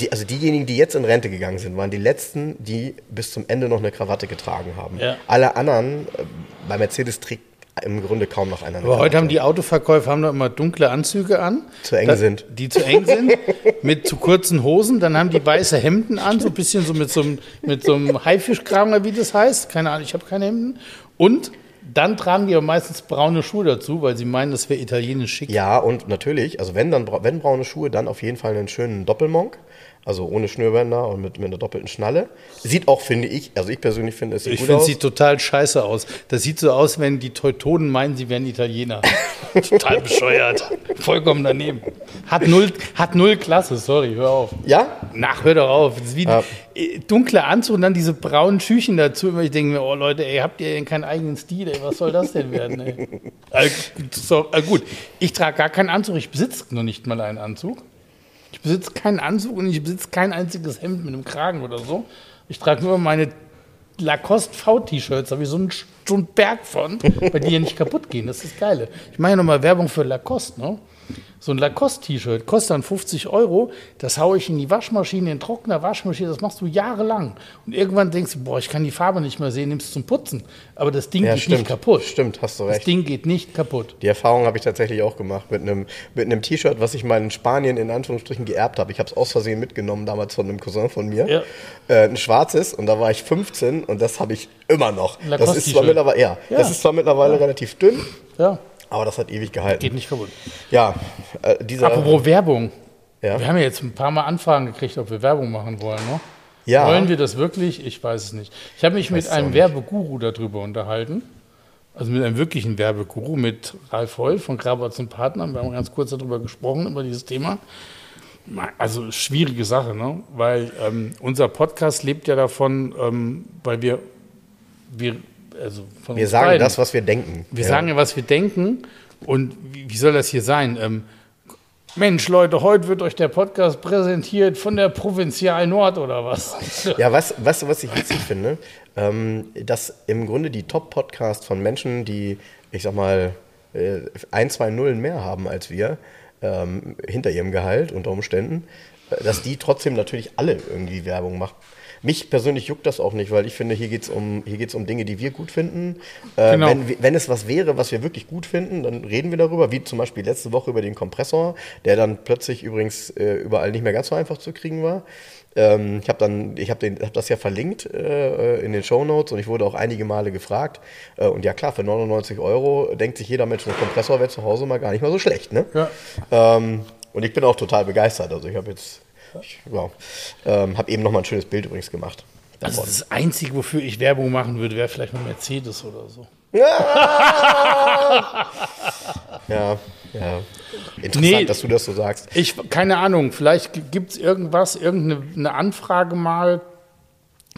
die, also diejenigen, die jetzt in Rente gegangen sind, waren die letzten, die bis zum Ende noch eine Krawatte getragen haben. Ja. Alle anderen, äh, bei Mercedes trägt im Grunde kaum noch einer. eine Aber heute haben die Autoverkäufer haben doch immer dunkle Anzüge an. Zu eng Da- sind. Die zu eng sind, mit zu kurzen Hosen. Dann haben die weiße Hemden an, so ein bisschen so mit so einem, mit so einem Haifischkram, oder wie das heißt. Keine Ahnung, ich habe keine Hemden. Und dann tragen die aber meistens braune Schuhe dazu, weil sie meinen, das wäre italienisch schick. Ja, und natürlich, also wenn dann wenn braune Schuhe, dann auf jeden Fall einen schönen Doppelmonk. Also ohne Schnürbänder und mit, mit einer doppelten Schnalle. Sieht auch, finde ich, also ich persönlich finde, es sieht Ich gut finde, es aus. sieht total scheiße aus. Das sieht so aus, wenn die Teutonen meinen, sie wären Italiener. total bescheuert. Vollkommen daneben. Hat null, hat null Klasse, sorry, hör auf. ja? Nach, hör doch auf. Das ist wie Ja. äh, dunkler Anzug und dann diese braunen Schüchen dazu. Ich denke mir, oh Leute, ey, habt ihr denn keinen eigenen Stil? Ey, was soll das denn werden? Ey? Äh, so, äh, gut, ich trage gar keinen Anzug. Ich besitze noch nicht mal einen Anzug. Ich besitze keinen Anzug und ich besitze kein einziges Hemd mit einem Kragen oder so. Ich trage nur meine Lacoste V-T-Shirts, da habe ich so einen, so einen Berg von, weil die ja nicht kaputt gehen. Das ist das Geile. Ich mache ja nochmal Werbung für Lacoste, ne? So ein Lacoste-T-Shirt kostet dann 50 Euro. Das haue ich in die Waschmaschine, in Trockner Waschmaschine. Das machst du jahrelang. Und irgendwann denkst du, boah, ich kann die Farbe nicht mehr sehen, nimmst zum Putzen. Aber das Ding Ja, geht stimmt. nicht kaputt. Stimmt, hast du Das recht. Ding geht nicht kaputt. Die Erfahrung habe ich tatsächlich auch gemacht mit einem, mit einem T-Shirt, was ich mal in Spanien in Anführungsstrichen geerbt habe. Ich habe es aus Versehen mitgenommen, damals von einem Cousin von mir. Ja. Äh, ein schwarzes und da war ich 15 und das habe ich immer noch. Das ist zwar mittlerweile, ja, Ja. das ist zwar mittlerweile relativ dünn, Ja, aber das hat ewig gehalten. geht nicht kaputt. Ja, äh, dieser. Apropos Werbung. Ja. Wir haben ja jetzt ein paar Mal Anfragen gekriegt, ob wir Werbung machen wollen. Ne? Ja. Wollen wir das wirklich? Ich weiß es nicht. Ich habe mich mit es auch einem. Werbeguru darüber unterhalten. Also mit einem wirklichen Werbeguru, mit Ralf Heul von Grabatz und Partnern. Wir haben ganz kurz darüber gesprochen, über dieses Thema. Also schwierige Sache, ne? weil ähm, unser Podcast lebt ja davon, ähm, weil wir, wir, also von wir sagen beiden, das, was wir denken. wir Ja. sagen ja, was wir denken. Und wie, wie soll das hier sein? Ähm, Mensch, Leute, heute wird euch der Podcast präsentiert von der Provinzial Nord oder was? Ja, weißt du, was ich witzig finde? Ähm, dass im Grunde die Top-Podcasts von Menschen, die, ich sag mal, äh, ein, zwei Nullen mehr haben als wir, ähm, hinter ihrem Gehalt unter Umständen, äh, dass die trotzdem natürlich alle irgendwie Werbung machen. Mich persönlich juckt das auch nicht, weil ich finde, hier geht es um, hier geht's um Dinge, die wir gut finden. Äh, Genau. wenn, wenn es was wäre, was wir wirklich gut finden, dann reden wir darüber, wie zum Beispiel letzte Woche über den Kompressor, der dann plötzlich übrigens äh, überall nicht mehr ganz so einfach zu kriegen war. Ähm, ich habe dann, ich habe hab das ja verlinkt äh, in den Show Notes und ich wurde auch einige Male gefragt. Äh, und ja klar, für 99 Euro denkt sich jeder Mensch, ein Kompressor wäre zu Hause mal gar nicht mal so schlecht. Ne? Ja. Ähm, Und ich bin auch total begeistert. Also ich habe jetzt, wow, ähm, habe eben noch mal ein schönes Bild übrigens gemacht. Also das Einzige, wofür ich Werbung machen würde, wäre vielleicht mal Mercedes oder so. Ja, ja. Interessant, Nee. dass du das so sagst. Ich, keine Ahnung, vielleicht gibt es irgendwas, irgendeine eine Anfrage mal.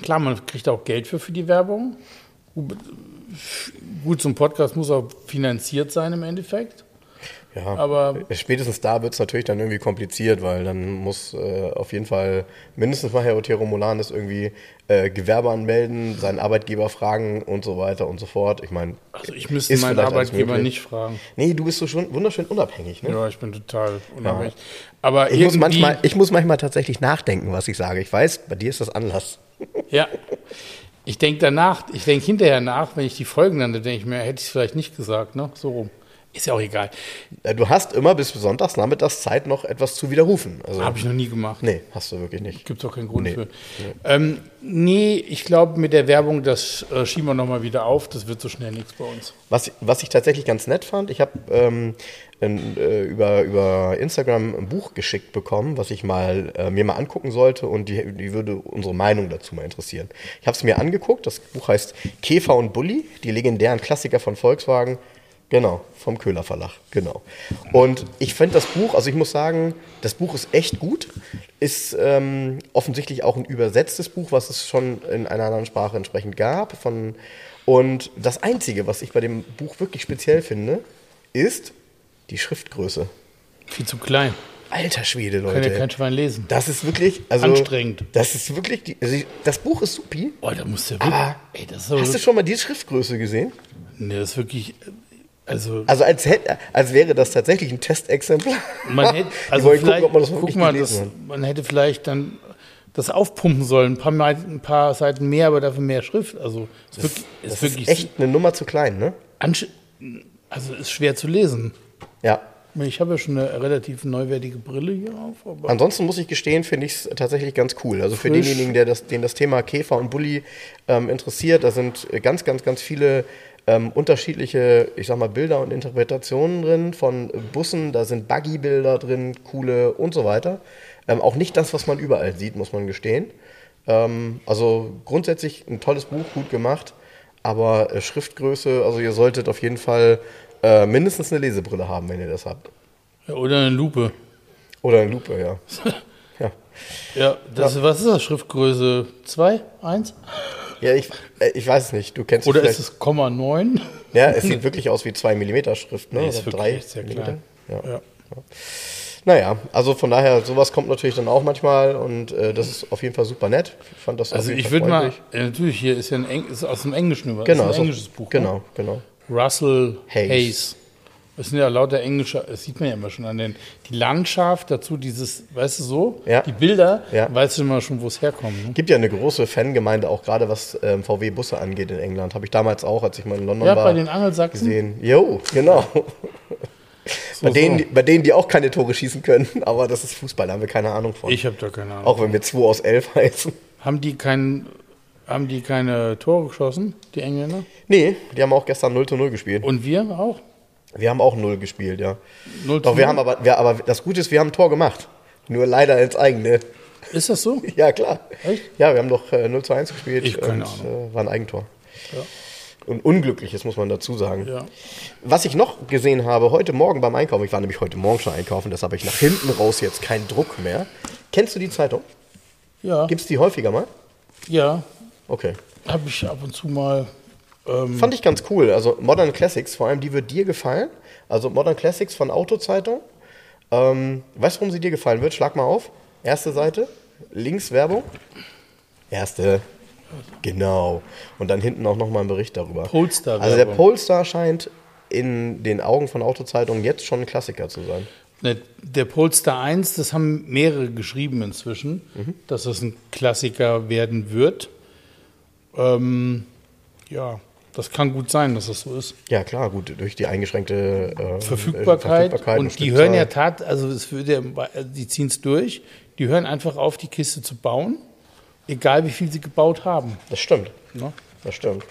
Klar, man kriegt auch Geld für, für die Werbung. Gut, so ein Podcast muss auch finanziert sein im Endeffekt. Ja, Aber- spätestens da wird es natürlich dann irgendwie kompliziert, weil dann muss äh, auf jeden Fall mindestens mal Herr Otero Molanes irgendwie äh, Gewerbe anmelden, seinen Arbeitgeber fragen und so weiter und so fort. Ich meine, Also ich müsste meinen Arbeitgeber nicht fragen. nee, du bist so schon wunderschön unabhängig. Ne? Ja, ich bin total unabhängig. Aber Ich, muss manchmal, ich muss manchmal tatsächlich nachdenken, was ich sage. Ich weiß, bei dir ist das Anlass. Ja. Ich denke danach, ich denke hinterher nach, wenn ich die Folgen dann, denke ich mir, hätte ich es vielleicht nicht gesagt, ne? So rum. Ist ja auch egal. Äh, Du hast immer bis sonntags nachmittags Zeit, noch etwas zu widerrufen. Also, Habe ich noch nie gemacht. nee, hast du wirklich nicht. Gibt es auch keinen Grund Nee. für. Ähm, nee, ich glaube, mit der Werbung, das äh, schieben wir nochmal wieder auf. Das wird so schnell nichts bei uns. Was, was ich tatsächlich ganz nett fand, ich habe ähm, äh, über, über Instagram ein Buch geschickt bekommen, was ich mal äh, mir mal angucken sollte und die, die würde unsere Meinung dazu mal interessieren. Ich habe es mir angeguckt, das Buch heißt Käfer und Bulli, die legendären Klassiker von Volkswagen. Genau, vom Köhler Verlag, genau. Und ich finde das Buch, also ich muss sagen, das Buch ist echt gut, ist ähm, offensichtlich auch ein übersetztes Buch, was es schon in einer anderen Sprache entsprechend gab. Von, und das Einzige, was ich bei dem Buch wirklich speziell finde, ist die Schriftgröße. Viel zu klein. Alter Schwede, Kann ja Leute. kein Schwein lesen. Das ist wirklich, also Anstrengend. Das ist wirklich, die, also ich- das Buch ist supi. Oh, da musst du wirklich. Aber ey, das ist aber Hast du schon mal die Schriftgröße gesehen? nee, das ist wirklich. Also, Also als, hätte, als wäre das tatsächlich ein Testexemplar. man hätte. Also, vielleicht, gucken, ob man das guck mal, das, man hätte vielleicht dann das aufpumpen sollen. Ein paar, ein paar Seiten mehr, aber dafür mehr Schrift. Also, ist wirklich, ist Das wirklich ist echt eine Nummer zu klein, ne? also ist schwer zu lesen. Ja. Ich habe ja schon eine relativ neuwertige Brille hier auf. Ansonsten muss ich gestehen, finde ich es tatsächlich ganz cool. Also für denjenigen, der das, den das Thema Käfer und Bulli ähm, interessiert, da sind ganz, ganz, ganz viele ähm, unterschiedliche, ich sag mal, Bilder und Interpretationen drin von Bussen. Da sind Buggy-Bilder drin, coole und so weiter. Ähm, auch nicht das, was man überall sieht, muss man gestehen. Ähm, also grundsätzlich ein tolles Buch, gut gemacht. Aber äh, Schriftgröße, also ihr solltet auf jeden Fall äh, mindestens eine Lesebrille haben, wenn ihr das habt. ja, oder eine Lupe. Oder eine Lupe, ja. ja. Ja, das, was ist das? Schriftgröße 2, 1? Ja, ich, äh, ich weiß es nicht. Du kennst Oder ist es Komma 9? ja, es sieht wirklich aus wie 2 mm Schrift, ne? Nee, ist Oder wirklich 3 echt sehr klein. Ja. Ja. Naja, also von daher, sowas kommt natürlich dann auch manchmal und äh, das ist auf jeden Fall super nett. Ich fand das Also ich würde mal, ja, natürlich, hier ist ja ein Eng, ist aus dem Englischen über. Genau, ist ein englisches Buch. Genau, genau. Ne? Russell Hayes. Hayes. Das sind ja lauter englische, das sieht man ja immer schon an den, die Landschaft, dazu dieses, weißt du so, Ja. die Bilder, Ja. weißt du immer schon, wo es herkommt. Ne? Gibt ja eine große Fangemeinde, auch gerade was ähm, VW-Busse angeht in England. Habe ich damals auch, als ich mal in London Ja, war, bei den Angelsachsen. gesehen. Jo, genau. bei, denen, Die, bei denen, die auch keine Tore schießen können, aber das ist Fußball, da haben wir keine Ahnung von. Ich habe da keine Ahnung. auch wenn wir 2 aus 11 heißen. Haben die kein, haben die keine Tore geschossen, die Engländer? Nee, die haben auch gestern 0 zu 0 gespielt. Und wir auch? Wir haben auch 0 gespielt, ja. 0 Doch, wir 0? haben aber, wir, aber das Gute ist, wir haben ein Tor gemacht. Nur leider ins eigene. Ist das so? Ja, klar. Echt? Ja, wir haben doch äh, 0 zu 1 gespielt. Ich und. Äh, war ein Eigentor. Ja. Und unglückliches, muss man dazu sagen. Ja. Was ich noch gesehen habe, heute Morgen beim Einkaufen, ich war nämlich heute Morgen schon einkaufen, deshalb habe ich nach hinten raus jetzt keinen Druck mehr. Kennst du die Zeitung? Ja, Gibt es die häufiger mal? ja Okay. habe ich ab und zu mal. Ähm, Fand ich ganz cool. Also Modern Classics, vor allem die wird dir gefallen. Also Modern Classics von Autozeitung. Ähm, weißt du, warum sie dir gefallen wird? Schlag mal auf. Erste Seite, links Werbung. Erste. Genau. Und dann hinten auch nochmal ein Bericht darüber. Polestar-Werbung. Also der Polestar scheint in den Augen von Autozeitungen jetzt schon ein Klassiker zu sein. Ne, Der Polestar 1, das haben mehrere geschrieben inzwischen, Mhm. dass das ein Klassiker werden wird. Ähm, ja, das kann gut sein, dass das so ist. Ja, klar, gut, durch die eingeschränkte äh, Verfügbarkeit. Verfügbarkeit und die hören ja tat, also es würde, ja- die ziehen es durch. Die hören einfach auf, die Kiste zu bauen, egal wie viel sie gebaut haben. Das stimmt. Ne? Das stimmt.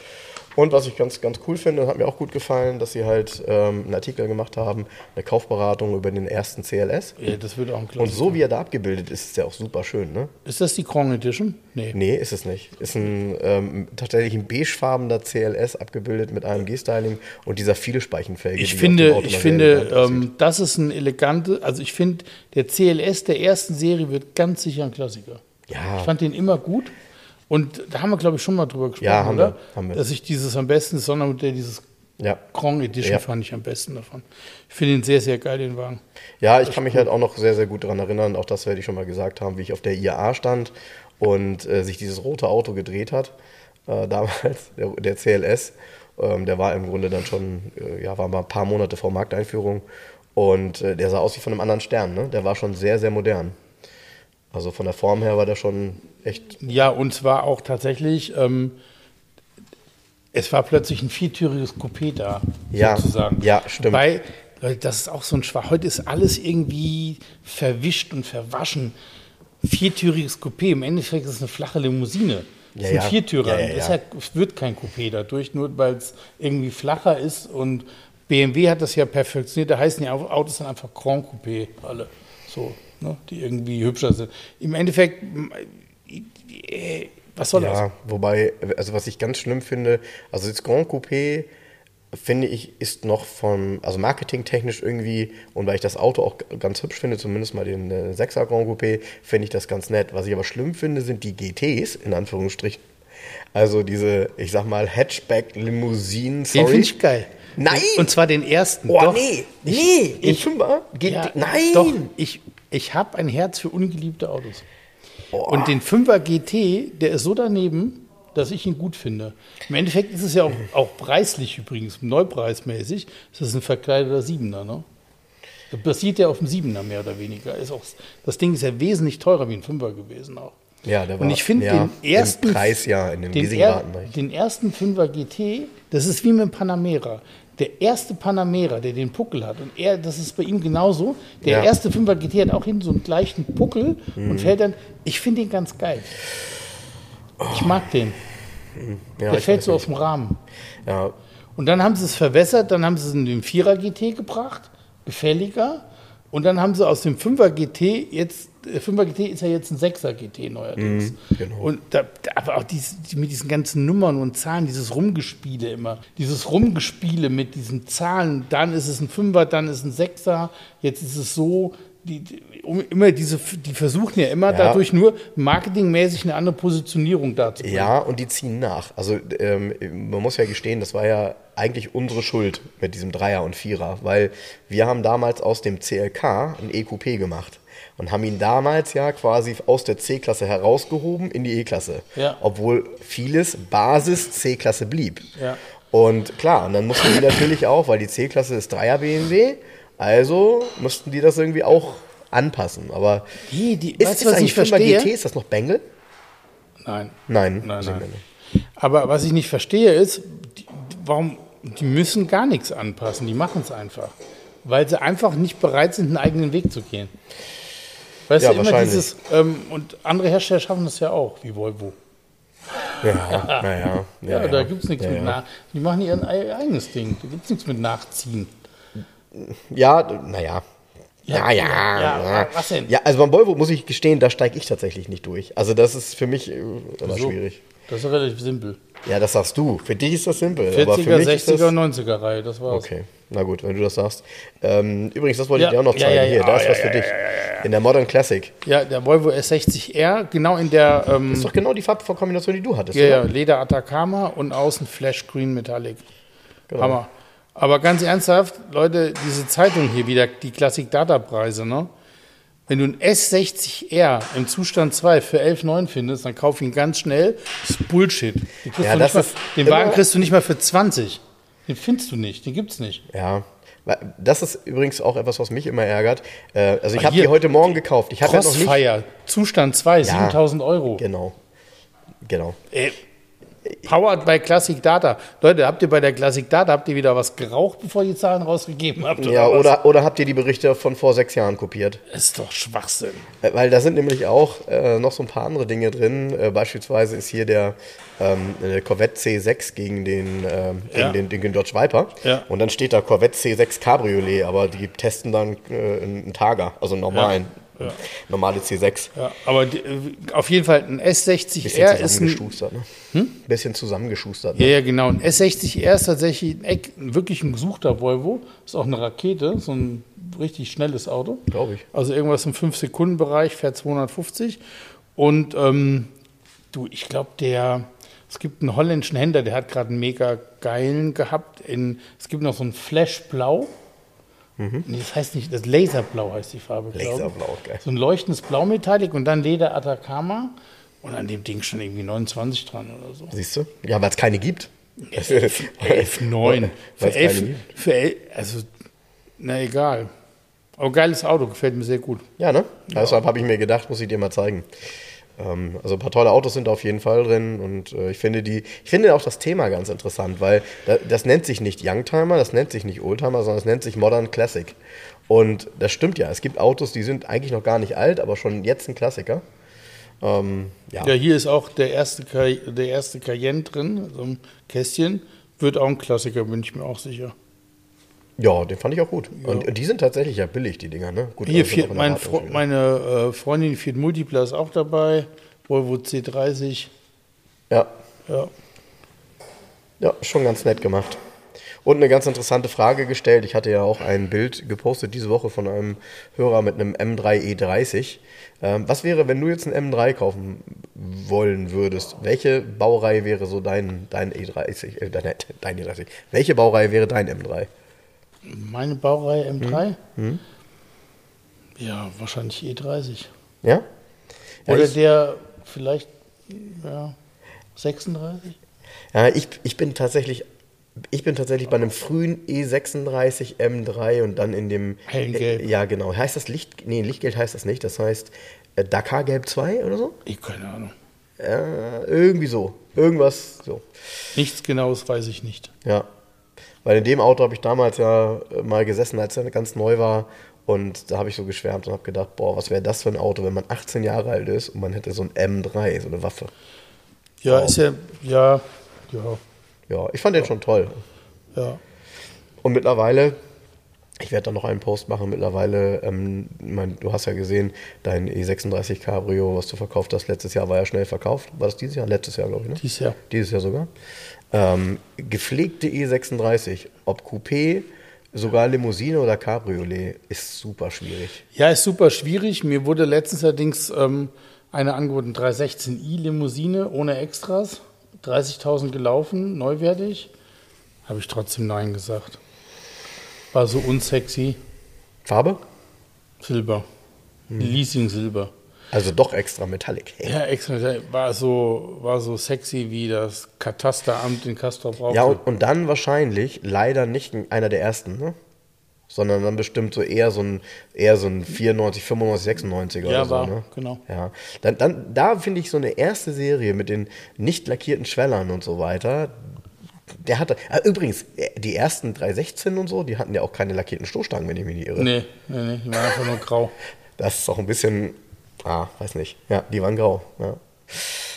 Und was ich ganz, ganz cool finde, hat mir auch gut gefallen, dass sie halt ähm, einen Artikel gemacht haben, eine Kaufberatung über den ersten CLS. Ja, das wird auch ein Und so wie er da abgebildet ist, ist er auch super schön, ne? Ist das die Grand Edition? Nee. Nee, ist es nicht. Ist ein ähm, tatsächlich ein beigefarbener CLS abgebildet mit AMG-Styling und dieser viele Speichenfelge. Ich finde, ich finde, ähm, das ist ein elegante, also ich finde, der CLS der ersten Serie wird ganz sicher ein Klassiker. Ja. Ich fand den immer gut. Und da haben wir, glaube ich, schon mal drüber gesprochen, Ja, haben oder? wir, haben wir. Dass ich dieses am besten, das Sondermodell, dieses ja. Grand Edition Ja. fand ich am besten davon. Ich finde ihn sehr, sehr geil, den Wagen. Ja, ich kann mich halt auch noch sehr, sehr gut daran erinnern, auch das werde ich schon mal gesagt haben, wie ich auf der IAA stand und äh, sich dieses rote Auto gedreht hat, äh, damals, der, der CLS. Ähm, der war im Grunde dann schon, äh, ja, war mal ein paar Monate vor Markteinführung und äh, der sah aus wie von einem anderen Stern, ne? Der war schon sehr, sehr modern. Also von der Form her war der schon echt, Ja, und zwar auch tatsächlich, ähm, es war plötzlich ein viertüriges Coupé da, Ja, sozusagen. ja, stimmt. Weil, Leute, das ist auch so ein Schwach. Heute ist alles irgendwie verwischt und verwaschen. Viertüriges Coupé, im Endeffekt ist es eine flache Limousine. Das Ja, ist ein ja. Viertürer. Ja, ja, ja. Deshalb wird kein Coupé dadurch, nur weil es irgendwie flacher ist. Und BMW hat das ja perfektioniert. Da heißen die Autos dann einfach Grand Coupé alle. So, ne, die irgendwie hübscher sind. Im Endeffekt, was soll das? ja, wobei, also was ich ganz schlimm finde, also das Grand Coupé finde ich, ist noch von, also marketingtechnisch irgendwie, und weil ich das Auto auch ganz hübsch finde, zumindest mal den äh, 6er Grand Coupé, finde ich das ganz nett. Was ich aber schlimm finde, sind die GTs, in Anführungsstrichen. Also diese, ich sag mal, Hatchback-Limousinen, Den finde ich geil. Nein! Und zwar den ersten. Oh, doch. nee, nee, den ich- Fünfer? GT, Ja, nein! Doch, ich, ich habe ein Herz für ungeliebte Autos. Oh. Und den 5er GT, der ist so daneben, dass ich ihn gut finde. Im Endeffekt ist es ja auch, auch preislich übrigens, neupreismäßig, ist das ein verkleideter Siebener, ne? Das basiert ja auf dem Siebener mehr oder weniger. Ist auch, das Ding ist ja wesentlich teurer wie ein Fünfer gewesen auch. Ja, der war Und ich finde ja, den ersten Preis ja in dem den, er, den ersten 5er GT, das ist wie mit dem Panamera. Der erste Panamera, der den Puckel hat, und er, das ist bei ihm genauso. Der Ja. erste 5er GT hat auch hinten so einen gleichen Puckel Mhm. und fällt dann. Ich finde den ganz geil. Ich mag den. Ja, der fällt so nicht. aus dem Rahmen. Ja, Und dann haben sie es verwässert, dann haben sie es in den 4er GT gebracht, gefälliger. Und dann haben sie aus dem 5er GT jetzt, 5er GT ist ja jetzt ein 6er GT neuerdings. genau. Und da, aber auch dies, die, mit diesen ganzen Nummern und Zahlen, dieses Rumgespiele immer, dieses Rumgespiele mit diesen Zahlen, dann ist es ein 5er, dann ist es ein 6er, jetzt ist es so, die, die, um, immer diese, die versuchen ja immer Ja. dadurch nur marketingmäßig eine andere Positionierung darzubringen. Ja, und die ziehen nach. Also ähm, man muss ja gestehen, das war ja eigentlich unsere Schuld mit diesem Dreier und Vierer, weil wir haben damals aus dem CLK ein EQP gemacht und haben ihn damals ja quasi aus der C-Klasse herausgehoben in die E-Klasse, Ja. obwohl vieles Basis C-Klasse blieb. Ja. Und klar, und dann mussten die natürlich auch, weil die C-Klasse ist Dreier BMW, also mussten die das irgendwie auch anpassen. Aber Die, die, ist, weißt ist du, was eigentlich ich 5er verstehe? GT, ist das noch Bengal? Nein. Nein, Nein, nein. Aber was ich nicht verstehe ist, die, warum, die müssen gar nichts anpassen, die machen es einfach. Weil sie einfach nicht bereit sind, einen eigenen Weg zu gehen. Weißt Ja, du, immer dieses, ähm, und andere Hersteller schaffen das ja auch, wie Volvo. Ja, naja. Ja, da gibt es nichts ja, mit ja. nach. Die machen ihr ei- eigenes Ding. Da gibt es nichts mit Nachziehen. Ja, naja. Ja, ja, ja, ja. was denn? Ja, also beim Volvo muss ich gestehen, da steige ich tatsächlich nicht durch. Also das ist für mich äh, immer So. schwierig. Das ist relativ simpel. Ja, das sagst du. Für dich ist das simpel. aber für 40er, mich ist 60er, das, 90er Reihe, das war's. Okay, na gut, wenn du das sagst. Ähm, übrigens, das wollte Ja, ich dir auch noch zeigen. ja, Hier, ja, da ist ja, was für dich. In der Modern Classic. Ja, der Volvo S60R, genau in der ähm, Das ist doch genau die Farbkombination, die du hattest, Ja? Leder Atacama und außen Flash Green Metallic. Genau. Hammer. Aber ganz ernsthaft, Leute, diese Zeitung hier wieder, die Classic Data Preise, ne? Wenn du einen S60R im Zustand 2 für 11,9 findest, dann kauf ihn ganz schnell. Das ist Bullshit. Den, Ja, das mal, ist den Wagen kriegst du nicht mal für 20. Den findest du nicht, den gibt's nicht. Ja. Das ist übrigens auch etwas, was mich immer ärgert. Äh, Also ich habe die heute Morgen gekauft. Ich habe ja noch nicht. Crossfire, Zustand 2, 7000 Euro. Genau. Genau. Ey, Powered by Classic Data. Leute, habt ihr bei der Classic Data, habt ihr wieder was geraucht, bevor ihr die Zahlen rausgegeben habt? Ja, was? oder, oder habt ihr die Berichte von vor sechs Jahren kopiert? Ist doch Schwachsinn. Äh, Weil da sind nämlich auch äh, noch so ein paar andere Dinge drin. Äh, beispielsweise ist hier der ähm, äh, Corvette C6 gegen den, ähm, gegen Ja. den, den Dodge Viper. Ja. Und dann steht da Corvette C6 Cabriolet, aber die testen dann äh, einen Targa, also einen normalen. Ja. Normale C6. Ja, aber die, auf jeden Fall ein Bisschen S60R ist ein. zusammengeschustert, ne? Bisschen zusammengeschustert. Ja, Ne? ja, genau. Ein S60R ist tatsächlich ein, wirklich ein gesuchter Volvo. Ist auch eine Rakete, so ein richtig schnelles Auto. Glaube ich. Also irgendwas im 5-Sekunden-Bereich, fährt 250. Und ähm, du, ich glaube, der, es gibt einen holländischen Händler, der hat gerade einen mega geilen gehabt. In, es gibt noch so ein Nee, das heißt nicht, das Laserblau heißt die Farbe. Mhm. Laserblau, geil. So ein leuchtendes Blaumetallic und dann Leder Atacama. Und an dem Ding schon irgendwie 29 dran oder so. Siehst du? Ja, weil es keine gibt. F9. Für Weil's keine elf, gibt. für elf, also, na egal. Aber geiles Auto, gefällt mir sehr gut. Ja, ne? Deshalb habe ich mir gedacht, muss ich dir mal zeigen. Ähm, also ein paar tolle Autos sind auf jeden Fall drin und äh, ich finde die, ich finde auch das Thema ganz interessant, weil da, das nennt sich nicht Youngtimer, das nennt sich nicht Oldtimer, sondern es nennt sich Modern Classic. Und das stimmt ja. Es gibt Autos, die sind eigentlich noch gar nicht alt, aber schon jetzt ein Klassiker. Ähm, ja. Ja, hier ist auch der erste, der erste Cayenne drin, so ein Kästchen. Wird auch ein Klassiker, bin ich mir auch sicher. Ja, den fand ich auch gut. Und, und die sind tatsächlich ja billig, die Dinger, ne? Gut, Hier, also Fiat, mein, schon. meine äh, Freundin Fiat Multipla ist auch dabei. Volvo C30. Ja, Ja. Ja, schon ganz nett gemacht. Und eine ganz interessante Frage gestellt. Ich hatte ja auch ein Bild gepostet diese Woche von einem Hörer mit einem M3 E30. Ähm, was wäre, wenn du jetzt einen M3 kaufen wollen würdest? Welche Baureihe wäre so dein, dein E30? Äh, dein, dein E30. Welche Baureihe wäre dein M3? Meine Baureihe M3? Hm? Ja, wahrscheinlich E30. Ja? Ja, Oder der vielleicht ja, 36? ja, ich, ich bin tatsächlich. Ich bin tatsächlich bei einem frühen E36 M3 und dann in dem. Hellen Gelb. Äh, ja, genau. Heißt das Licht? Nee, Lichtgeld heißt das nicht. Das heißt äh, Dakar Gelb 2 oder so? Ich keine Ahnung. Ja, irgendwie so. Irgendwas so. Nichts Genaues weiß ich nicht. Ja. Weil in dem Auto habe ich damals ja äh, mal gesessen, als er ganz neu war. Und da habe ich so geschwärmt und habe gedacht, boah, was wäre das für ein Auto, wenn man 18 Jahre alt ist und man hätte so ein M3, so eine Waffe. Ja, Wow. ist ja, ja, ja, Ja, ich fand den schon toll. ja. Und mittlerweile, ich werde da noch einen Post machen, mittlerweile, ähm, mein, du hast ja gesehen, dein E36 Cabrio, was du verkauft hast, letztes Jahr war ja schnell verkauft. War das dieses Jahr? Letztes Jahr, glaube ich, ne? Dieses Jahr. Dieses Jahr sogar. Ähm, gepflegte E36, ob Coupé, sogar Limousine oder Cabriolet, ist super schwierig. Ja, ist super schwierig. Mir wurde letztens allerdings ähm, eine angeboten 316i Limousine ohne Extras. 30.000 gelaufen, neuwertig. Habe ich trotzdem Nein gesagt. War so unsexy. Farbe? Silber. Leasing Silber. Also doch extra Metallic. Ja, extra. War so, war so sexy wie das Katasteramt in Castrop Rauxel. Ja, und, und dann wahrscheinlich leider nicht einer der ersten, ne? Sondern dann bestimmt so eher so ein, eher so ein 94, 95, 96 Ja, oder so. war, ne? genau. Ja. Dann, dann, da finde ich so eine erste Serie mit den nicht lackierten Schwellern und so weiter. Der hatte. Ah, übrigens, die ersten 316 und so, die hatten ja auch keine lackierten Stoßstangen, wenn ich mich nicht irre. Nee, nee, nee, die waren einfach nur grau. Das ist auch ein bisschen. Ah, weiß nicht. Ja, die waren grau. Ja,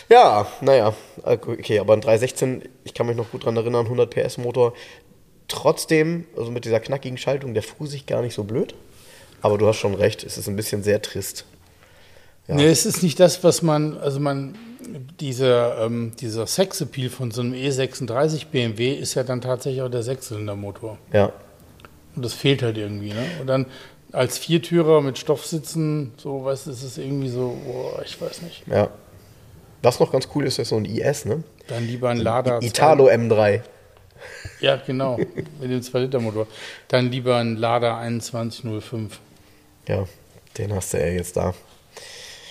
ja naja. Okay, aber ein 316, ich kann mich noch gut dran erinnern, 100 PS Motor. Trotzdem, also mit dieser knackigen Schaltung, der fuhr sich gar nicht so blöd. Aber du hast schon recht, es ist ein bisschen sehr trist. Ja. Nee, es ist nicht das, was man, also man, dieser, ähm, dieser Sexappeal von so einem E36 BMW ist ja dann tatsächlich auch der Sechszylindermotor. Ja. Und das fehlt halt irgendwie, ne? Und dann als Viertürer mit Stoffsitzen, so, weißt du, ist es irgendwie so, boah, ich weiß nicht. Ja. Was noch ganz cool ist, ist so ein IS, ne? Dann lieber ein Lada. Italo M3. Ja, genau, mit dem 2-Liter-Motor. Dann lieber ein Lada 2105. Ja, den hast du ja jetzt da.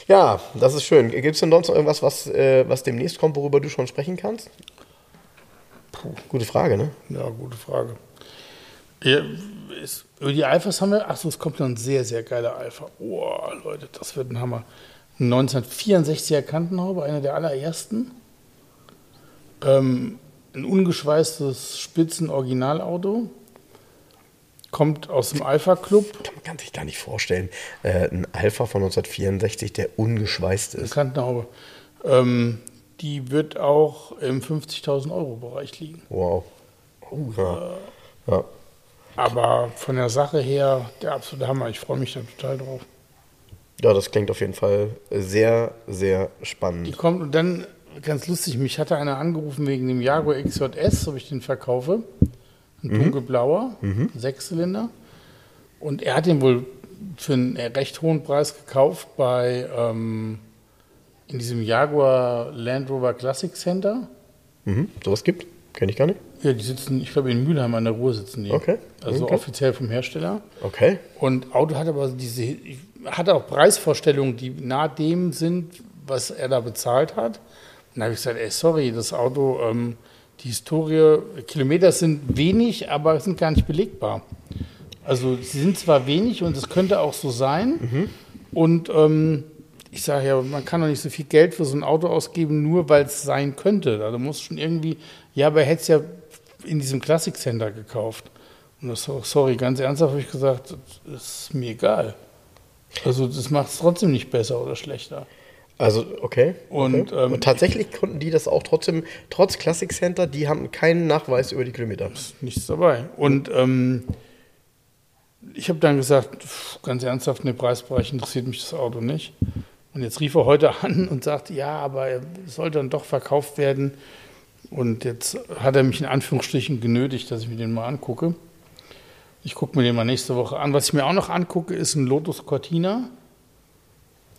Ja, das ist schön. Gibt es denn sonst noch irgendwas, was, äh, was demnächst kommt, worüber du schon sprechen kannst? Puh. Gute Frage, ne? Ja, gute Frage. Ja, ist, über die Alphas haben wir, achso, es kommt noch ein sehr, sehr geiler Alpha. Oh, Leute, das wird ein Hammer. Ein 1964er Kantenhaube, einer der allerersten. Ähm, ein ungeschweißtes Spitzen-Originalauto. Kommt aus dem Alpha-Club. Man kann sich gar nicht vorstellen. Äh, ein Alpha von 1964, der ungeschweißt ist. Kantenhaube. Ähm, die wird auch im 50.000 Euro Bereich liegen. Wow. Oh, ja. ja. Aber von der Sache her, der absolute Hammer. Ich freue mich da total drauf. Ja, das klingt auf jeden Fall sehr, sehr spannend. Die kommt und dann, ganz lustig, mich hatte einer angerufen wegen dem Jaguar XJS, ob ich den verkaufe. Ein dunkelblauer, mhm. Sechszylinder. Und er hat den wohl für einen recht hohen Preis gekauft bei ähm, in diesem Jaguar Land Rover Classic Center. Mhm. Sowas gibt? Kenne ich gar nicht. Ja, die sitzen, ich glaube, in Mülheim an der Ruhr sitzen die. Okay. Also okay. offiziell vom Hersteller. Okay. Und Auto hat aber diese, hat auch Preisvorstellungen, die nahe dem sind, was er da bezahlt hat. Und dann habe ich gesagt, ey, sorry, das Auto, ähm, die Historie, Kilometer sind wenig, aber sind gar nicht belegbar. Also sie sind zwar wenig und es könnte auch so sein. Mhm. Und ähm, ich sage ja, man kann doch nicht so viel Geld für so ein Auto ausgeben, nur weil es sein könnte. Also muss schon irgendwie, ja, aber er hätte es ja in diesem Classic Center gekauft. Und das, sorry, ganz ernsthaft habe ich gesagt, das ist mir egal. Also das macht es trotzdem nicht besser oder schlechter. Also, okay. Und, okay. Ähm, und tatsächlich konnten die das auch trotzdem, trotz Classic Center, die haben keinen Nachweis über die Kilometer. Ist nichts dabei. Und ähm, ich habe dann gesagt, ganz ernsthaft, in dem Preisbereich interessiert mich das Auto nicht. Und jetzt rief er heute an und sagte, ja, aber er soll dann doch verkauft werden. Und jetzt hat er mich in Anführungsstrichen genötigt, dass ich mir den mal angucke. Ich gucke mir den mal nächste Woche an. Was ich mir auch noch angucke, ist ein Lotus Cortina.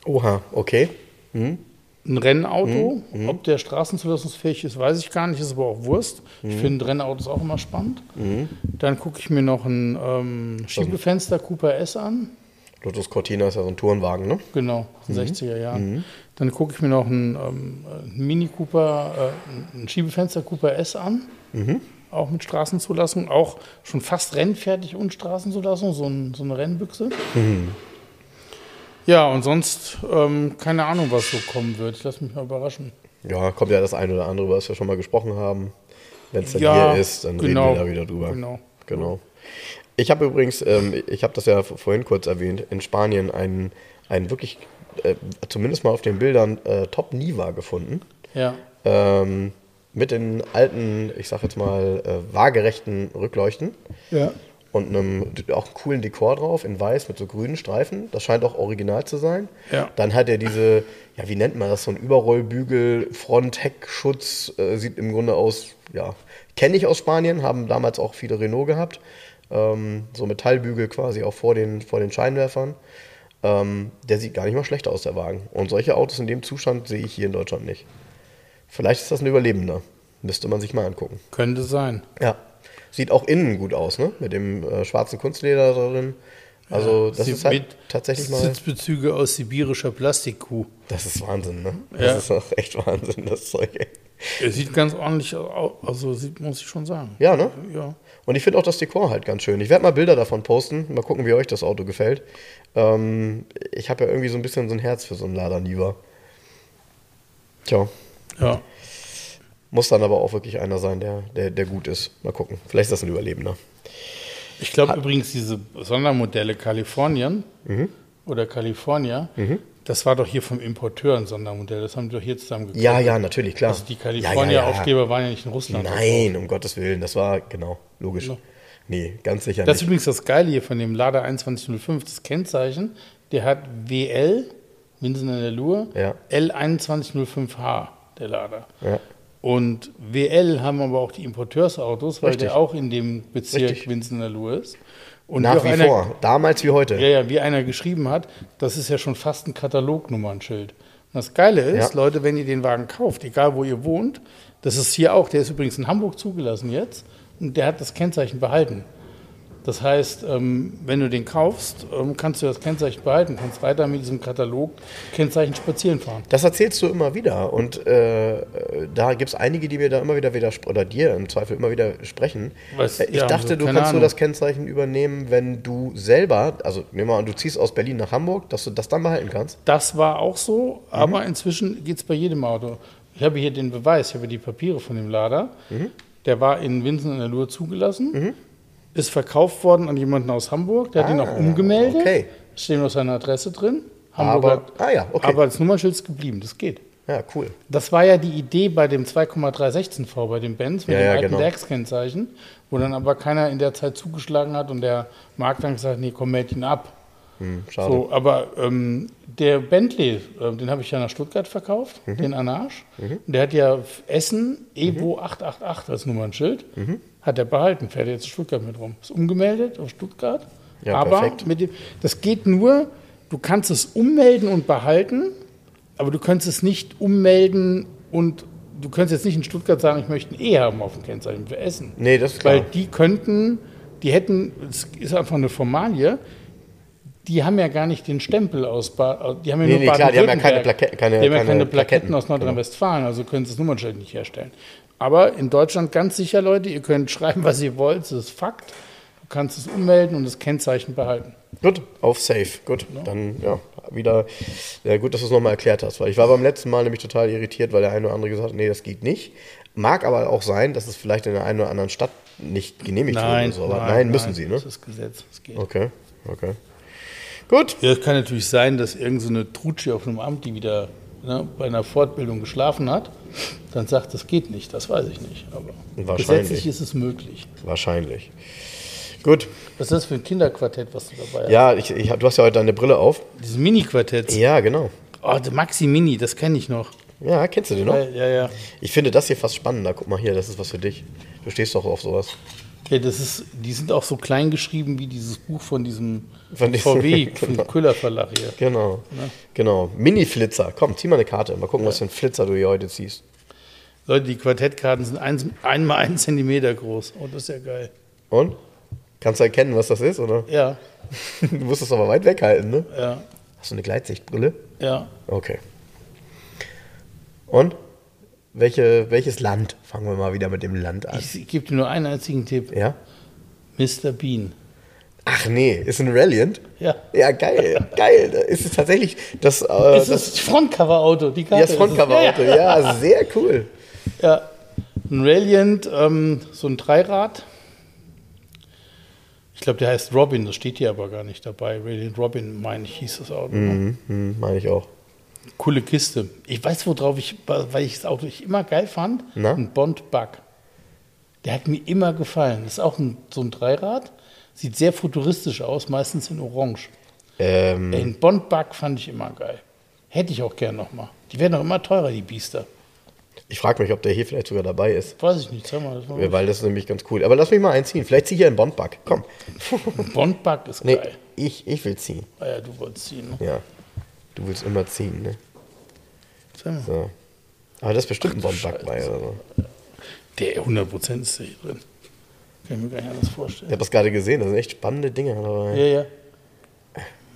Oha, okay. Mhm. Ein Rennauto. Mhm. Ob der straßenzulassungsfähig ist, weiß ich gar nicht, ist aber auch Wurst. Mhm. Ich finde Rennautos auch immer spannend. Mhm. Dann gucke ich mir noch ein ähm, Schiebefenster Cooper S an. Lotus Cortina ist ja so ein Tourenwagen, ne? Genau, in den 60er Jahren. Dann gucke ich mir noch einen, ähm, einen Mini Cooper, äh, ein Schiebefenster Cooper S an. Mhm. Auch mit Straßenzulassung, auch schon fast rennfertig und Straßenzulassung, so, ein, so eine Rennbüchse. Mhm. Ja, und sonst ähm, keine Ahnung, was so kommen wird. Ich lasse mich mal überraschen. Ja, kommt ja das eine oder andere, was wir schon mal gesprochen haben. Wenn es dann Ja, hier ist, dann genau, reden wir da wieder drüber. genau. genau. Ich habe übrigens, ähm, ich habe das ja vorhin kurz erwähnt, in Spanien einen, einen wirklich, äh, zumindest mal auf den Bildern, äh, Top Niva gefunden. Ja, Ähm, mit den alten, ich sag jetzt mal, äh, waagerechten Rückleuchten ja. Und einem auch einen coolen Dekor drauf in weiß mit so grünen Streifen. Das scheint auch original zu sein. Ja. Dann hat er diese, ja, wie nennt man das, so ein Überrollbügel, Front-Heckschutz, äh, sieht im Grunde aus, ja, kenne ich aus Spanien, haben damals auch viele Renault gehabt. Ähm, so Metallbügel quasi auch vor den, vor den Scheinwerfern. Ähm, der sieht gar nicht mal schlecht aus, der Wagen. Und solche Autos in dem Zustand sehe ich hier in Deutschland nicht. Vielleicht ist das ein Überlebender. Müsste man sich mal angucken. Könnte sein. Ja. Sieht auch innen gut aus, ne? Mit dem äh, schwarzen Kunstleder drin. Also, das Sie- ist halt tatsächlich mal. Sitzbezüge aus sibirischer Plastikkuh. Das ist Wahnsinn, ne? Das Ja. ist auch echt Wahnsinn, das Zeug. Er sieht ganz ordentlich aus, also sieht, muss ich schon sagen. Ja, ne? Ja. Und ich finde auch das Dekor halt ganz schön. Ich werde mal Bilder davon posten. Mal gucken, wie euch das Auto gefällt. Ähm, ich habe ja irgendwie so ein bisschen so ein Herz für so einen Lada Niva. Tja. Ja. Muss dann aber auch wirklich einer sein, der, der, der gut ist. Mal gucken. Vielleicht ist das ein Überlebender. Ich glaube übrigens, diese Sondermodelle Kalifornien oder California, das war doch hier vom Importeur ein Sondermodell. Das haben die doch hier zusammen gekauft. Ja, ja, natürlich, klar. Also die Ja, ja, ja. California-Aufkleber waren ja nicht in Russland. Nein, um Gottes Willen. Das war, genau, logisch. Ja. Nee, ganz sicher Das ist nicht. übrigens das Geile hier von dem Lada 2105, das Kennzeichen. Der hat WL, Winsen in der Lur, Ja. L2105H, der Lada. Ja. Und WL haben aber auch die Importeursautos, weil Richtig. der auch in dem Bezirk Richtig. Lur ist. Und Nach auch wie einer, vor. Damals wie heute. Ja, ja, wie einer geschrieben hat, das ist ja schon fast ein Katalognummernschild. Und das Geile ist, Ja. Leute, wenn ihr den Wagen kauft, egal wo ihr wohnt, das ist hier auch, der ist übrigens in Hamburg zugelassen jetzt und der hat das Kennzeichen behalten. Das heißt, ähm, wenn du den kaufst, ähm, kannst du das Kennzeichen behalten, kannst weiter mit diesem Katalog Kennzeichen spazieren fahren. Das erzählst du immer wieder. Und äh, da gibt es einige, die mir da immer wieder widersprechen, oder dir im Zweifel immer wieder sprechen. Was- ich ja, dachte, so, du kannst nur Ahnung. das Kennzeichen übernehmen, wenn du selber, also nehmen wir mal an, du ziehst aus Berlin nach Hamburg, dass du das dann behalten kannst. Das war auch so, aber inzwischen geht es bei jedem Auto. Ich habe hier den Beweis, ich habe die Papiere von dem Lader. Mhm. Der war in Winsen in der Lur zugelassen, ist verkauft worden an jemanden aus Hamburg, der hat ihn Ah, auch umgemeldet. okay. Steht noch seine Adresse drin. Aber- Hamburger, ah ja, okay. aber als Nummernschild ist geblieben, das geht. Ja, cool. Das war ja die Idee bei dem 2,316V bei den Benz mit Ja, dem ja, alten genau. Werkskennzeichen, wo dann aber keiner in der Zeit zugeschlagen hat und der Markt dann gesagt hat, nee, komm, meld ihn ab. Hm, schade. So, aber ähm, der Bentley, ähm, den habe ich ja nach Stuttgart verkauft, Mhm. den Anarch. Und der hat ja Essen Evo 888 als Nummernschild. Mhm. Hat er behalten, fährt jetzt in Stuttgart mit rum. Ist umgemeldet auf Stuttgart. Ja, aber perfekt. mit dem, das geht nur, du kannst es ummelden und behalten, aber du kannst es nicht ummelden und du könntest jetzt nicht in Stuttgart sagen, ich möchte ein E haben auf dem Kennzeichen für Essen. Nee, das ist klar. Weil die könnten, die hätten, es ist einfach eine Formalie, die haben ja gar nicht den Stempel aus, Ba- die haben ja Nee, nur nee, klar, die haben ja keine. Plake- keine- die haben ja keine keine Plaketten Plaketten, aus Nordrhein-Westfalen, also können sie das Nummernschild nicht herstellen. Aber in Deutschland ganz sicher, Leute, ihr könnt schreiben, was ihr wollt, das ist Fakt. Du kannst es ummelden und das Kennzeichen behalten. Gut, auf Safe. Gut, dann ja, wieder ja, gut, dass du es nochmal erklärt hast, weil ich war beim letzten Mal nämlich total irritiert, weil der eine oder andere gesagt hat, nee, das geht nicht. Mag aber auch sein, dass es vielleicht in der einen oder anderen Stadt nicht genehmigt wird oder so, aber nein, müssen sie, ne? Das ist Gesetz, das geht. Okay, okay. Gut, Ja, es kann natürlich sein, dass irgendeine so Trutsche auf einem Amt, die wieder ne, bei einer Fortbildung geschlafen hat, dann sagt, das geht nicht. Das weiß ich nicht. Aber Wahrscheinlich. gesetzlich ist es möglich. wahrscheinlich. Gut, Was ist das für ein Kinderquartett, was du dabei hast? ja, ich, ich, du hast ja heute deine Brille auf. Dieses Mini-Quartett. Ja, genau. Oh, Maxi Mini, das kenne ich noch. Ja, kennst du den noch? Ja, ja, ja. Ich finde das hier fast spannender. Guck mal hier, das ist was für dich. Du stehst doch auf sowas. Ja, das ist, die sind auch so klein geschrieben wie dieses Buch von diesem Von diesem- VW, genau. vom Köhler Verlag hier. Genau. Genau. Mini-Flitzer. Komm, zieh mal eine Karte. Mal gucken, was für ein Flitzer du hier heute ziehst. Leute, die Quartettkarten sind eins, einmal ein Zentimeter groß. Oh, das ist ja geil. Und? Kannst du erkennen, was das ist, oder? Ja, Du musst es aber weit weghalten, ne? ja, Hast du eine Gleitsichtbrille? ja. Okay. Und? Welche, welches Land? Fangen wir mal wieder mit dem Land an. Ich gebe dir nur einen einzigen Tipp. Ja? Mr. Bean. Ach nee, ist ein Reliant? Ja. Ja, geil, geil. Ist es tatsächlich das, äh, Das das, ist das Frontcover-Auto, die Karte. ja, das Frontcover-Auto? Ja, ja. Sehr cool. ja. Ein Radiant, ähm, so ein Dreirad. Ich glaube, der heißt Robin, das steht hier aber gar nicht dabei. Radiant Robin, meine ich, hieß das Auto. Mhm, hm, meine ich auch. Coole Kiste. Ich weiß, worauf ich, weil ich das Auto ich immer geil fand, Na? ein Bond-Bug. Der hat mir immer gefallen. Das ist auch ein, so ein Dreirad. Sieht sehr futuristisch aus, meistens in Orange. Ähm, Den Bond-Bug fand ich immer geil. Hätte ich auch gern nochmal. Die werden auch immer teurer, die Biester. ich frage mich, ob der hier vielleicht sogar dabei ist. Weiß ich nicht, sag mal. Das war Weil das ist nämlich ganz cool. Aber lass mich mal einziehen. Vielleicht zieh ich einen Bondbug. Komm. Bond-Bug ist Nee, geil. ich, ich will ziehen. Ah ja, du wolltest ziehen. Ne? Ja. Du willst immer ziehen, ne? Mal. So. Aber das ist bestimmt ein Ach du Bondbug bei oder so. Der 100% ist hier drin. Kann ich mir gar nicht anders Ich vorstellen. habe das gerade gesehen. Da sind echt spannende Dinge dabei. Ja, ja.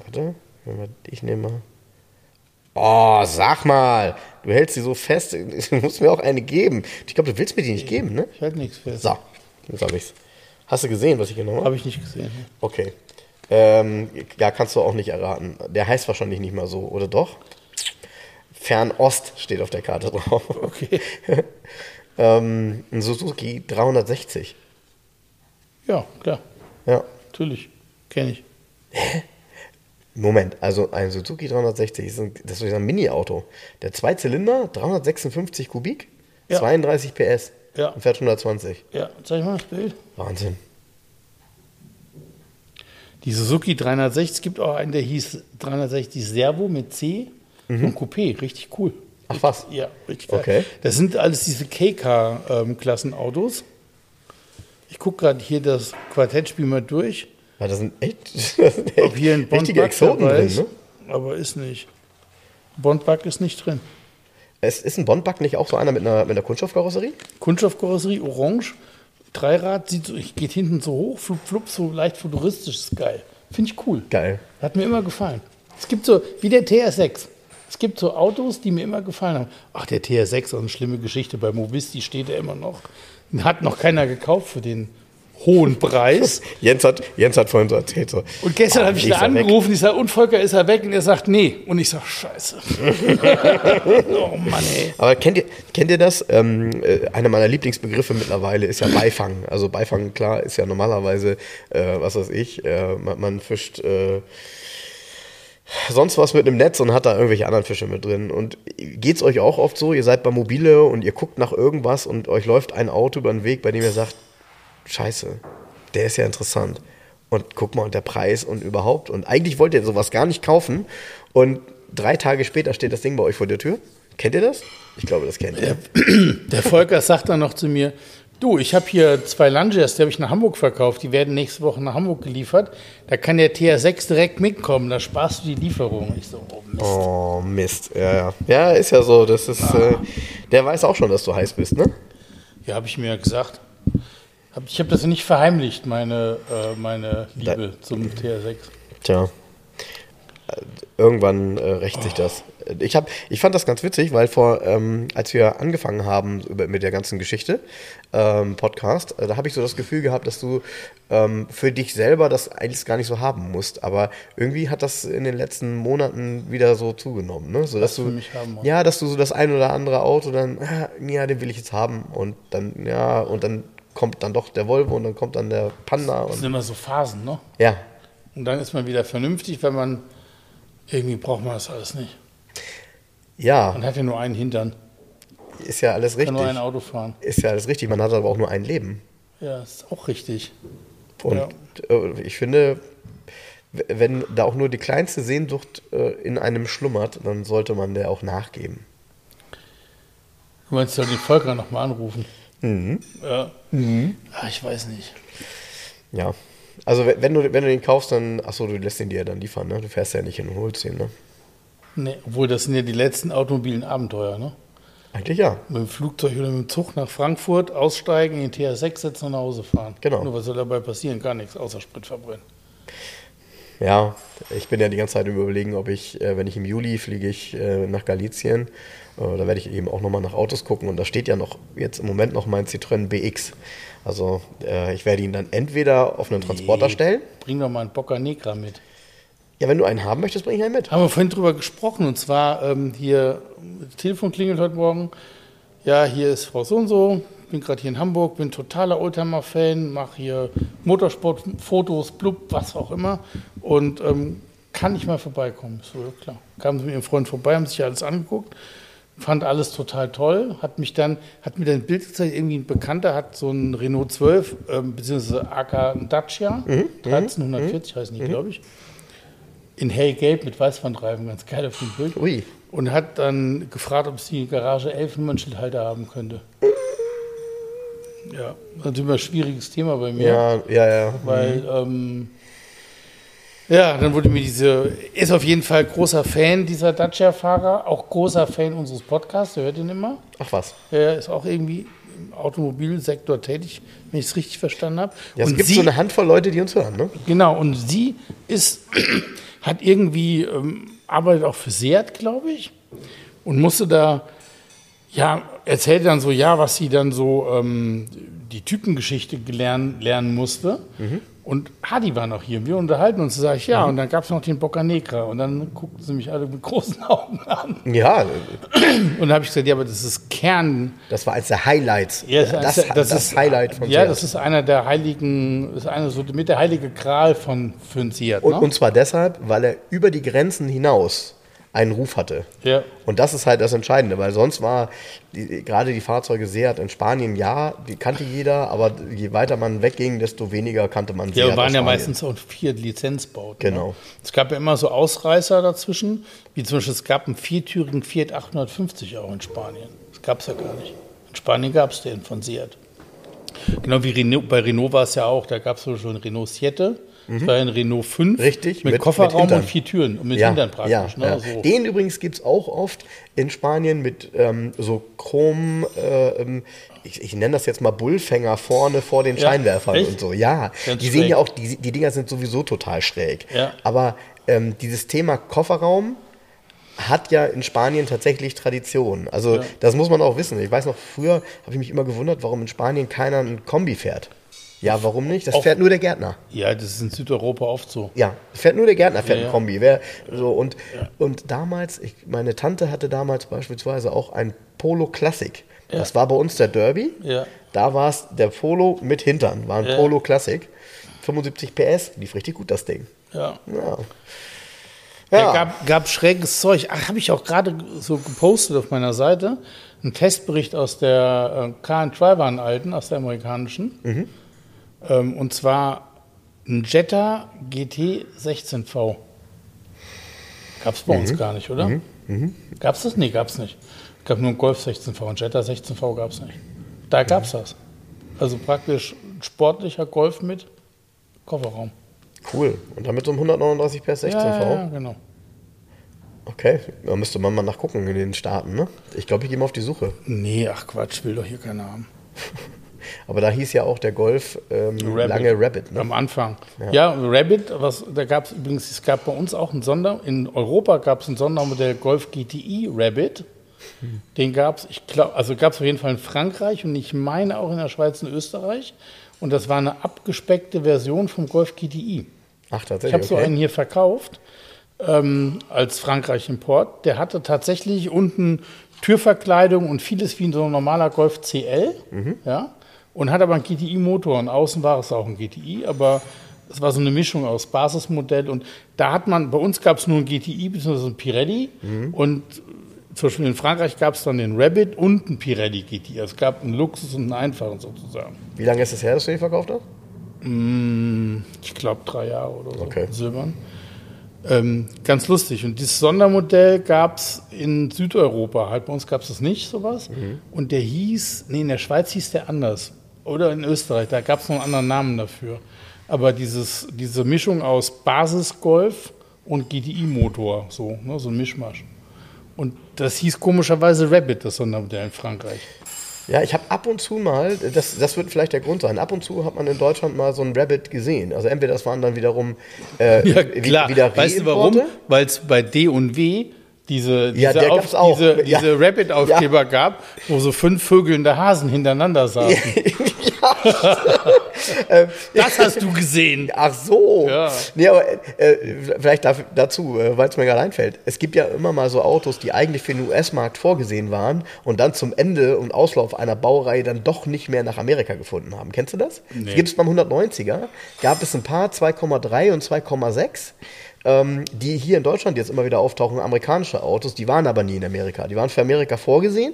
Warte. Ich nehme mal. Oh, sag mal. Du hältst sie so fest. Du musst mir auch eine geben. Ich glaube, du willst mir die nicht geben, ne? Ich halte nichts fest. So. Jetzt habe ich's. Hast du gesehen, was ich genommen habe? Habe ich nicht gesehen. Okay. Ähm, ja, kannst du auch nicht erraten. Der heißt wahrscheinlich nicht mal so, oder doch? Fernost steht auf der Karte drauf. Okay. ähm, ein Suzuki 360. Ja, klar. Ja. Natürlich. Kenne ich. Moment, also ein Suzuki 360 ist ein, das ist ein Mini-Auto. Der Zweizylinder, 356 Kubik, Ja. 32 PS Ja. und fährt 120. Ja, zeig mal das Bild. Wahnsinn. Die Suzuki 360 gibt auch einen, der hieß 360 Servo mit C und Coupé. Richtig cool. Ach was? Ja, richtig geil. Okay. Das sind alles diese KK-Klassenautos. ich gucke gerade hier das Quartettspiel mal durch, Ja, das sind echt, das sind echt ob hier ein Bondbug Exoten drin, ist. ne? Aber ist nicht. Bondbug ist nicht drin. Es ist ein Bondbug nicht auch so einer mit einer, mit einer Kunststoffkarosserie? Kunststoffkarosserie, orange, Dreirad, sieht so, geht hinten so hoch, flup, flup, so leicht futuristisch, ist geil. Finde ich cool. Geil. Hat mir immer gefallen. Es gibt so, wie der TR6. Es gibt so Autos, die mir immer gefallen haben. Ach, der TR6 ist eine schlimme Geschichte. Bei Mobisti steht er immer noch. Hat noch keiner gekauft für den hohen Preis. Jens hat, Jens hat vorhin so erzählt. So, Und gestern ah, habe ich da er weg. angerufen, ich sage, und Volker, ist er weg? Und er sagt, nee. Und ich sage, scheiße. oh Mann, ey. Aber kennt ihr, kennt ihr das? Ähm, äh, einer meiner Lieblingsbegriffe mittlerweile ist ja Beifang. Also Beifang, klar, ist ja normalerweise, äh, was weiß ich, äh, man, man fischt äh, sonst was mit einem Netz und hat da irgendwelche anderen Fische mit drin. Und geht's euch auch oft so, ihr seid bei Mobile und ihr guckt nach irgendwas und euch läuft ein Auto über den Weg, bei dem ihr sagt, scheiße, der ist ja interessant. Und guck mal, und der Preis und überhaupt. Und eigentlich wollt ihr sowas gar nicht kaufen. Und drei Tage später steht das Ding bei euch vor der Tür. Kennt ihr das? Ich glaube, das kennt ihr. Der Volker sagt dann noch zu mir, du, ich habe hier zwei Lunges, die habe ich nach Hamburg verkauft, die werden nächste Woche nach Hamburg geliefert. Da kann der TR6 direkt mitkommen, da sparst du die Lieferung. Ich so, oh Mist. Oh, Mist. Ja, ja. Ja, ist ja so. Das ist, äh, der weiß auch schon, dass du heiß bist, ne? Ja, habe ich mir ja gesagt. Hab- Ich habe das nicht verheimlicht, meine, äh, meine Liebe zum TR6. Tja. Irgendwann äh, rächt sich das. Ich, hab, ich fand das ganz witzig, weil vor, ähm, als wir angefangen haben über, mit der ganzen Geschichte, ähm, Podcast, äh, da habe ich so das Gefühl gehabt, dass du ähm, für dich selber das eigentlich gar nicht so haben musst. Aber irgendwie hat das in den letzten Monaten wieder so zugenommen. Ne? So, dass du, mich haben musst. ja, dass du so das ein oder andere Auto dann, ah, ja, den will ich jetzt haben. Und dann, ja, und dann kommt dann doch der Volvo und dann kommt dann der Panda. Das sind Und, immer so Phasen, ne? ja, Und dann ist man wieder vernünftig, wenn man irgendwie braucht man das alles nicht. ja, Man hat ja nur einen Hintern, ist ja alles kann richtig. nur ein Auto fahren. Ist ja alles richtig, man hat aber auch nur ein Leben. Ja, ist auch richtig. Und Ja. äh, ich finde, wenn da auch nur die kleinste Sehnsucht äh, in einem schlummert, dann sollte man der auch nachgeben. Du meinst, soll den Volker nochmal anrufen? Mhm. Ja. Ah, ich weiß nicht. Ja. Also wenn du, wenn du den kaufst, dann, achso, du lässt den dir ja dann liefern, ne? Du fährst ja nicht hin und holst ihn, ne? Nee, obwohl das sind ja die letzten automobilen Abenteuer, ne? Eigentlich ja. Mit dem Flugzeug oder mit dem Zug nach Frankfurt, aussteigen, in den TR6 setzen und nach Hause fahren. Genau. Nur was soll dabei passieren? Gar nichts, außer Sprit verbrennen. Ja, ich bin ja die ganze Zeit Überlegen, ob ich, äh, wenn ich im Juli fliege ich äh, nach Galizien, äh, da werde ich eben auch nochmal nach Autos gucken und da steht ja noch jetzt im Moment noch mein Citroën BX. Also äh, ich werde ihn dann entweder auf einen Transporter stellen. Bring doch mal einen Bocker Negra mit. Ja, wenn du einen haben möchtest, bring ich einen mit. Haben wir vorhin drüber gesprochen und zwar ähm, hier, das Telefon klingelt heute Morgen. Ja, hier ist Frau so und so, bin gerade hier in Hamburg, bin totaler Oldtimer-Fan, mache hier Motorsport-Fotos, blub, was auch immer und ähm, kann ich mal vorbeikommen. So, ja, klar. Kamen sie mit ihrem Freund vorbei, haben sich alles angeguckt, fand alles total toll, hat mich dann, hat mir dann ein Bild gezeigt, irgendwie ein Bekannter hat so einen Renault 12, ähm, beziehungsweise AK Dacia, 1340 heißen die, glaube ich in hellgelb mit Weißwandreifen, ganz geil auf dem Bild. Ui. Und hat dann gefragt, ob sie Garage 11 Nummernschildhalter haben könnte. Ja, natürlich immer ein schwieriges Thema bei mir, Ja, ja, ja. weil, ähm, ja, dann wurde mir diese, ist auf jeden Fall großer Fan dieser Dacia-Fahrer, auch großer Fan unseres Podcasts, der hört ihn immer. Ach was. Er ist auch irgendwie im Automobilsektor tätig, wenn ich es richtig verstanden habe. Ja, es Und gibt sie- so eine Handvoll Leute, die uns hören, ne? Genau, und sie ist, hat irgendwie, ähm, arbeitet auch für Seat, glaube ich, und musste da, ja, erzählte dann so, ja, was sie dann so, ähm, die Typengeschichte gelernt, lernen musste. Und Hadi war noch hier und wir unterhalten uns, sage ich, ja, und dann gab es noch den Boca Negra und dann guckten sie mich alle mit großen Augen an. Ja, Und dann habe ich gesagt, ja, aber das ist Kern, das war eins der Highlights. ja, das, das, ist, Highlight von Ja, Seat. das ist einer der heiligen, ist einer so mit der heilige Gral von ein Seat. und, ne? und zwar deshalb, weil er über die Grenzen hinaus einen Ruf hatte. ja. Und das ist halt das Entscheidende, weil sonst war die, gerade die Fahrzeuge Seat in Spanien, ja, die kannte jeder, aber je weiter man wegging, desto weniger kannte man Ja, Seat waren ja meistens auch vier Lizenzbauten. Genau. Ne? Es gab ja immer so Ausreißer dazwischen, wie zum Beispiel es gab einen viertürigen Fiat 850 auch in Spanien. Das gab es ja gar nicht. In Spanien gab es den von Seat. Genau wie Renault, bei Renault war es ja auch, da gab es so schon Renault Siete, das war ja ein Renault 5 Mhm. Richtig, mit, mit- Kofferraum mit und vier Türen und mit ja, Hintern praktisch. ja, ne? ja. So. Den übrigens gibt es auch oft in Spanien mit ähm, so Chrom, äh, ähm, ich, ich nenne das jetzt mal Bullfänger vorne vor den Ja, Scheinwerfern echt? und so. Ja, Ganz die sehen schräg. ja auch, die, die Dinger sind sowieso total schräg. Ja. Aber ähm, dieses Thema Kofferraum hat ja in Spanien tatsächlich Tradition. Also das muss man auch wissen. Ich weiß noch, früher habe ich mich immer gewundert, warum in Spanien keiner ein Kombi fährt. Ja, warum nicht? Das fährt nur der Gärtner. Ja, das ist in Südeuropa oft so. Ja, fährt nur der Gärtner, fährt Ja, ein ja. Kombi. Wer, so, und, und damals, ich, meine Tante hatte damals beispielsweise auch ein Polo Classic. Das war bei uns der Derby. Ja. Da war es der Polo mit Hintern, war ein Ja. Polo Classic. 75 PS, lief richtig gut das Ding. Ja. Ja. Ja. Ja. gab, gab schräges Zeug. Ach, habe ich auch gerade so gepostet auf meiner Seite. Ein Testbericht aus der äh, Car and Driver alten, aus der amerikanischen. Ähm, und zwar ein Jetta GT 16V. Gab es bei uns gar nicht, oder? Gab es das? Nee, gab es nicht. Es gab nur einen Golf 16V. Ein Jetta 16V gab es nicht. Da gab es das. Also praktisch sportlicher Golf mit Kofferraum. Cool. Und damit so ein 139 PS 16V. Ja, ja, ja, genau. Okay, da müsste man mal nachgucken in den Staaten, ne? Ich glaube, ich gehe mal auf die Suche. Nee, ach Quatsch, will doch hier keiner haben. Aber da hieß ja auch der Golf ähm, lange Rabbit, ne? Am Anfang. Ja, Rabbit, was, da gab es übrigens, es gab bei uns auch ein Sonder, in Europa gab es ein Sondermodell Golf GTI Rabbit. Den gab es, ich glaube, also gab es auf jeden Fall in Frankreich und ich meine auch in der Schweiz und Österreich. Und das war eine abgespeckte Version vom Golf GTI. Ach, Ich tatsächlich. habe so okay. einen hier verkauft ähm, als Frankreich-Import. Der hatte tatsächlich unten Türverkleidung und vieles wie so ein normaler Golf CL. Ja, und hat aber einen GTI-Motor. Und außen war es auch ein GTI, aber es war so eine Mischung aus Basismodell. Und da hat man, bei uns gab es nur ein GTI bzw. ein Pirelli. Und zum Beispiel in Frankreich gab es dann den Rabbit und einen Pirelli GTI. Also es gab einen Luxus und einen einfachen sozusagen. Wie lange ist es her, dass du den verkauft hast? Ich glaube drei Jahre oder so. Okay. Silbern. Ähm, ganz lustig. Und dieses Sondermodell gab es in Südeuropa. Halt bei uns gab es das nicht, sowas. Mhm. Und der hieß, nee, in der Schweiz hieß der anders. Oder in Österreich, da gab es noch einen anderen Namen dafür. Aber dieses, diese Mischung aus Basisgolf und GTI-Motor, so, ne, so ein Mischmasch. Und das hieß komischerweise Rabbit, das Sondermodell in Frankreich. Ja, ich habe ab und zu mal, das, das wird vielleicht der Grund sein, ab und zu hat man in Deutschland mal so einen Rabbit gesehen. Also entweder das waren dann wiederum äh, Ja, klar. wieder weißt du warum? Weil es bei D und W diese, diese, Ja, Auf- diese, Ja. diese Rabbit-Aufkleber gab, wo so fünf vögelnde Hasen hintereinander saßen. das hast du gesehen. Ach so. Ja. Nee, aber äh, vielleicht daf- dazu, äh, weil es mir gerade einfällt. Es gibt ja immer mal so Autos, die eigentlich für den US-Markt vorgesehen waren und dann zum Ende und Auslauf einer Baureihe dann doch nicht mehr nach Amerika gefunden haben. Kennst du das? Nee. Gibt es beim 190er, gab es ein paar 2,3 und 2,6. Ähm, die hier in Deutschland jetzt immer wieder auftauchen, amerikanische Autos, die waren aber nie in Amerika. Die waren für Amerika vorgesehen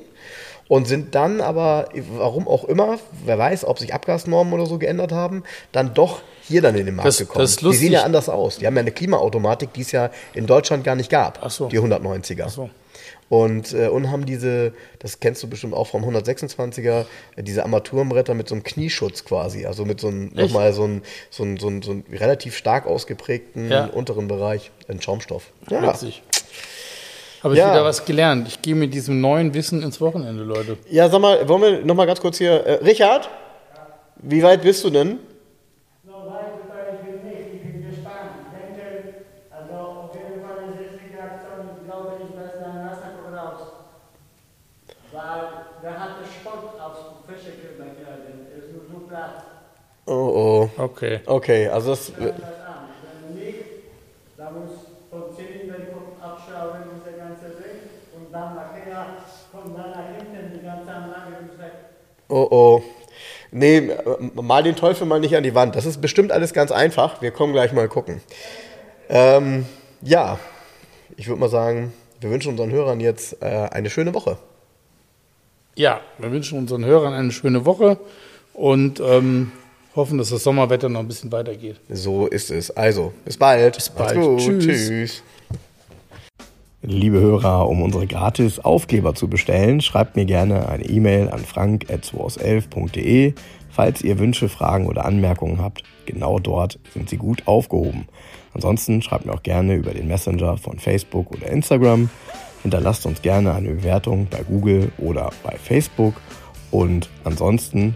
und sind dann aber, warum auch immer, wer weiß, ob sich Abgasnormen oder so geändert haben, dann doch hier dann in den Markt Das- gekommen. das die sehen ja anders aus. Die haben ja eine Klimaautomatik, die es ja in Deutschland gar nicht gab, Ach so. die 190er. so. Und, äh, und haben diese, das kennst du bestimmt auch vom 126er, äh, diese Armaturenbretter mit so einem Knieschutz quasi, also mit so einem, nochmal so einem so ein, so ein, so ein relativ stark ausgeprägten Ja. unteren Bereich, ein Schaumstoff. Ja, Witzig. Habe ich Ja. wieder was gelernt. Ich gehe mit diesem neuen Wissen ins Wochenende, Leute. ja sag mal, wollen wir nochmal ganz kurz hier, äh, Richard, wie weit bist du denn? So weit weiß ich nicht, ich bin gespannt. Ich denke, also auf jeden Fall ist die richtige Aktion, ich glaube, ich werde dann Nasser raus. Weil der hatte Spott aufs Fischekübel gekleidet, ist nur so platt. Oh, oh. Okay. Okay, also das, Schau das an. Wenn nicht, da muss vom Zylinder gucken, abschrauben, diese ganze Ding. Und dann nachher kommt dann nach hinten die ganze Anlage muss weg. Oh oh. Nee, mal den Teufel mal nicht an die Wand. Das ist bestimmt alles ganz einfach. Wir kommen gleich mal gucken. Ähm, ja, ich würde mal sagen, wir wünschen unseren Hörern jetzt äh, eine schöne Woche. Ja, wir wünschen unseren Hörern eine schöne Woche und ähm, hoffen, dass das Sommerwetter noch ein bisschen weitergeht. So ist es. Also, bis bald. Bis bald. Tschüss. Tschüss. Liebe Hörer, um unsere gratis Aufkleber zu bestellen, schreibt mir gerne eine E-Mail an frank.211.de. Falls ihr Wünsche, Fragen oder Anmerkungen habt, genau dort sind sie gut aufgehoben. Ansonsten schreibt mir auch gerne über den Messenger von Facebook oder Instagram. Hinterlasst uns gerne eine Bewertung bei Google oder bei Facebook. Und ansonsten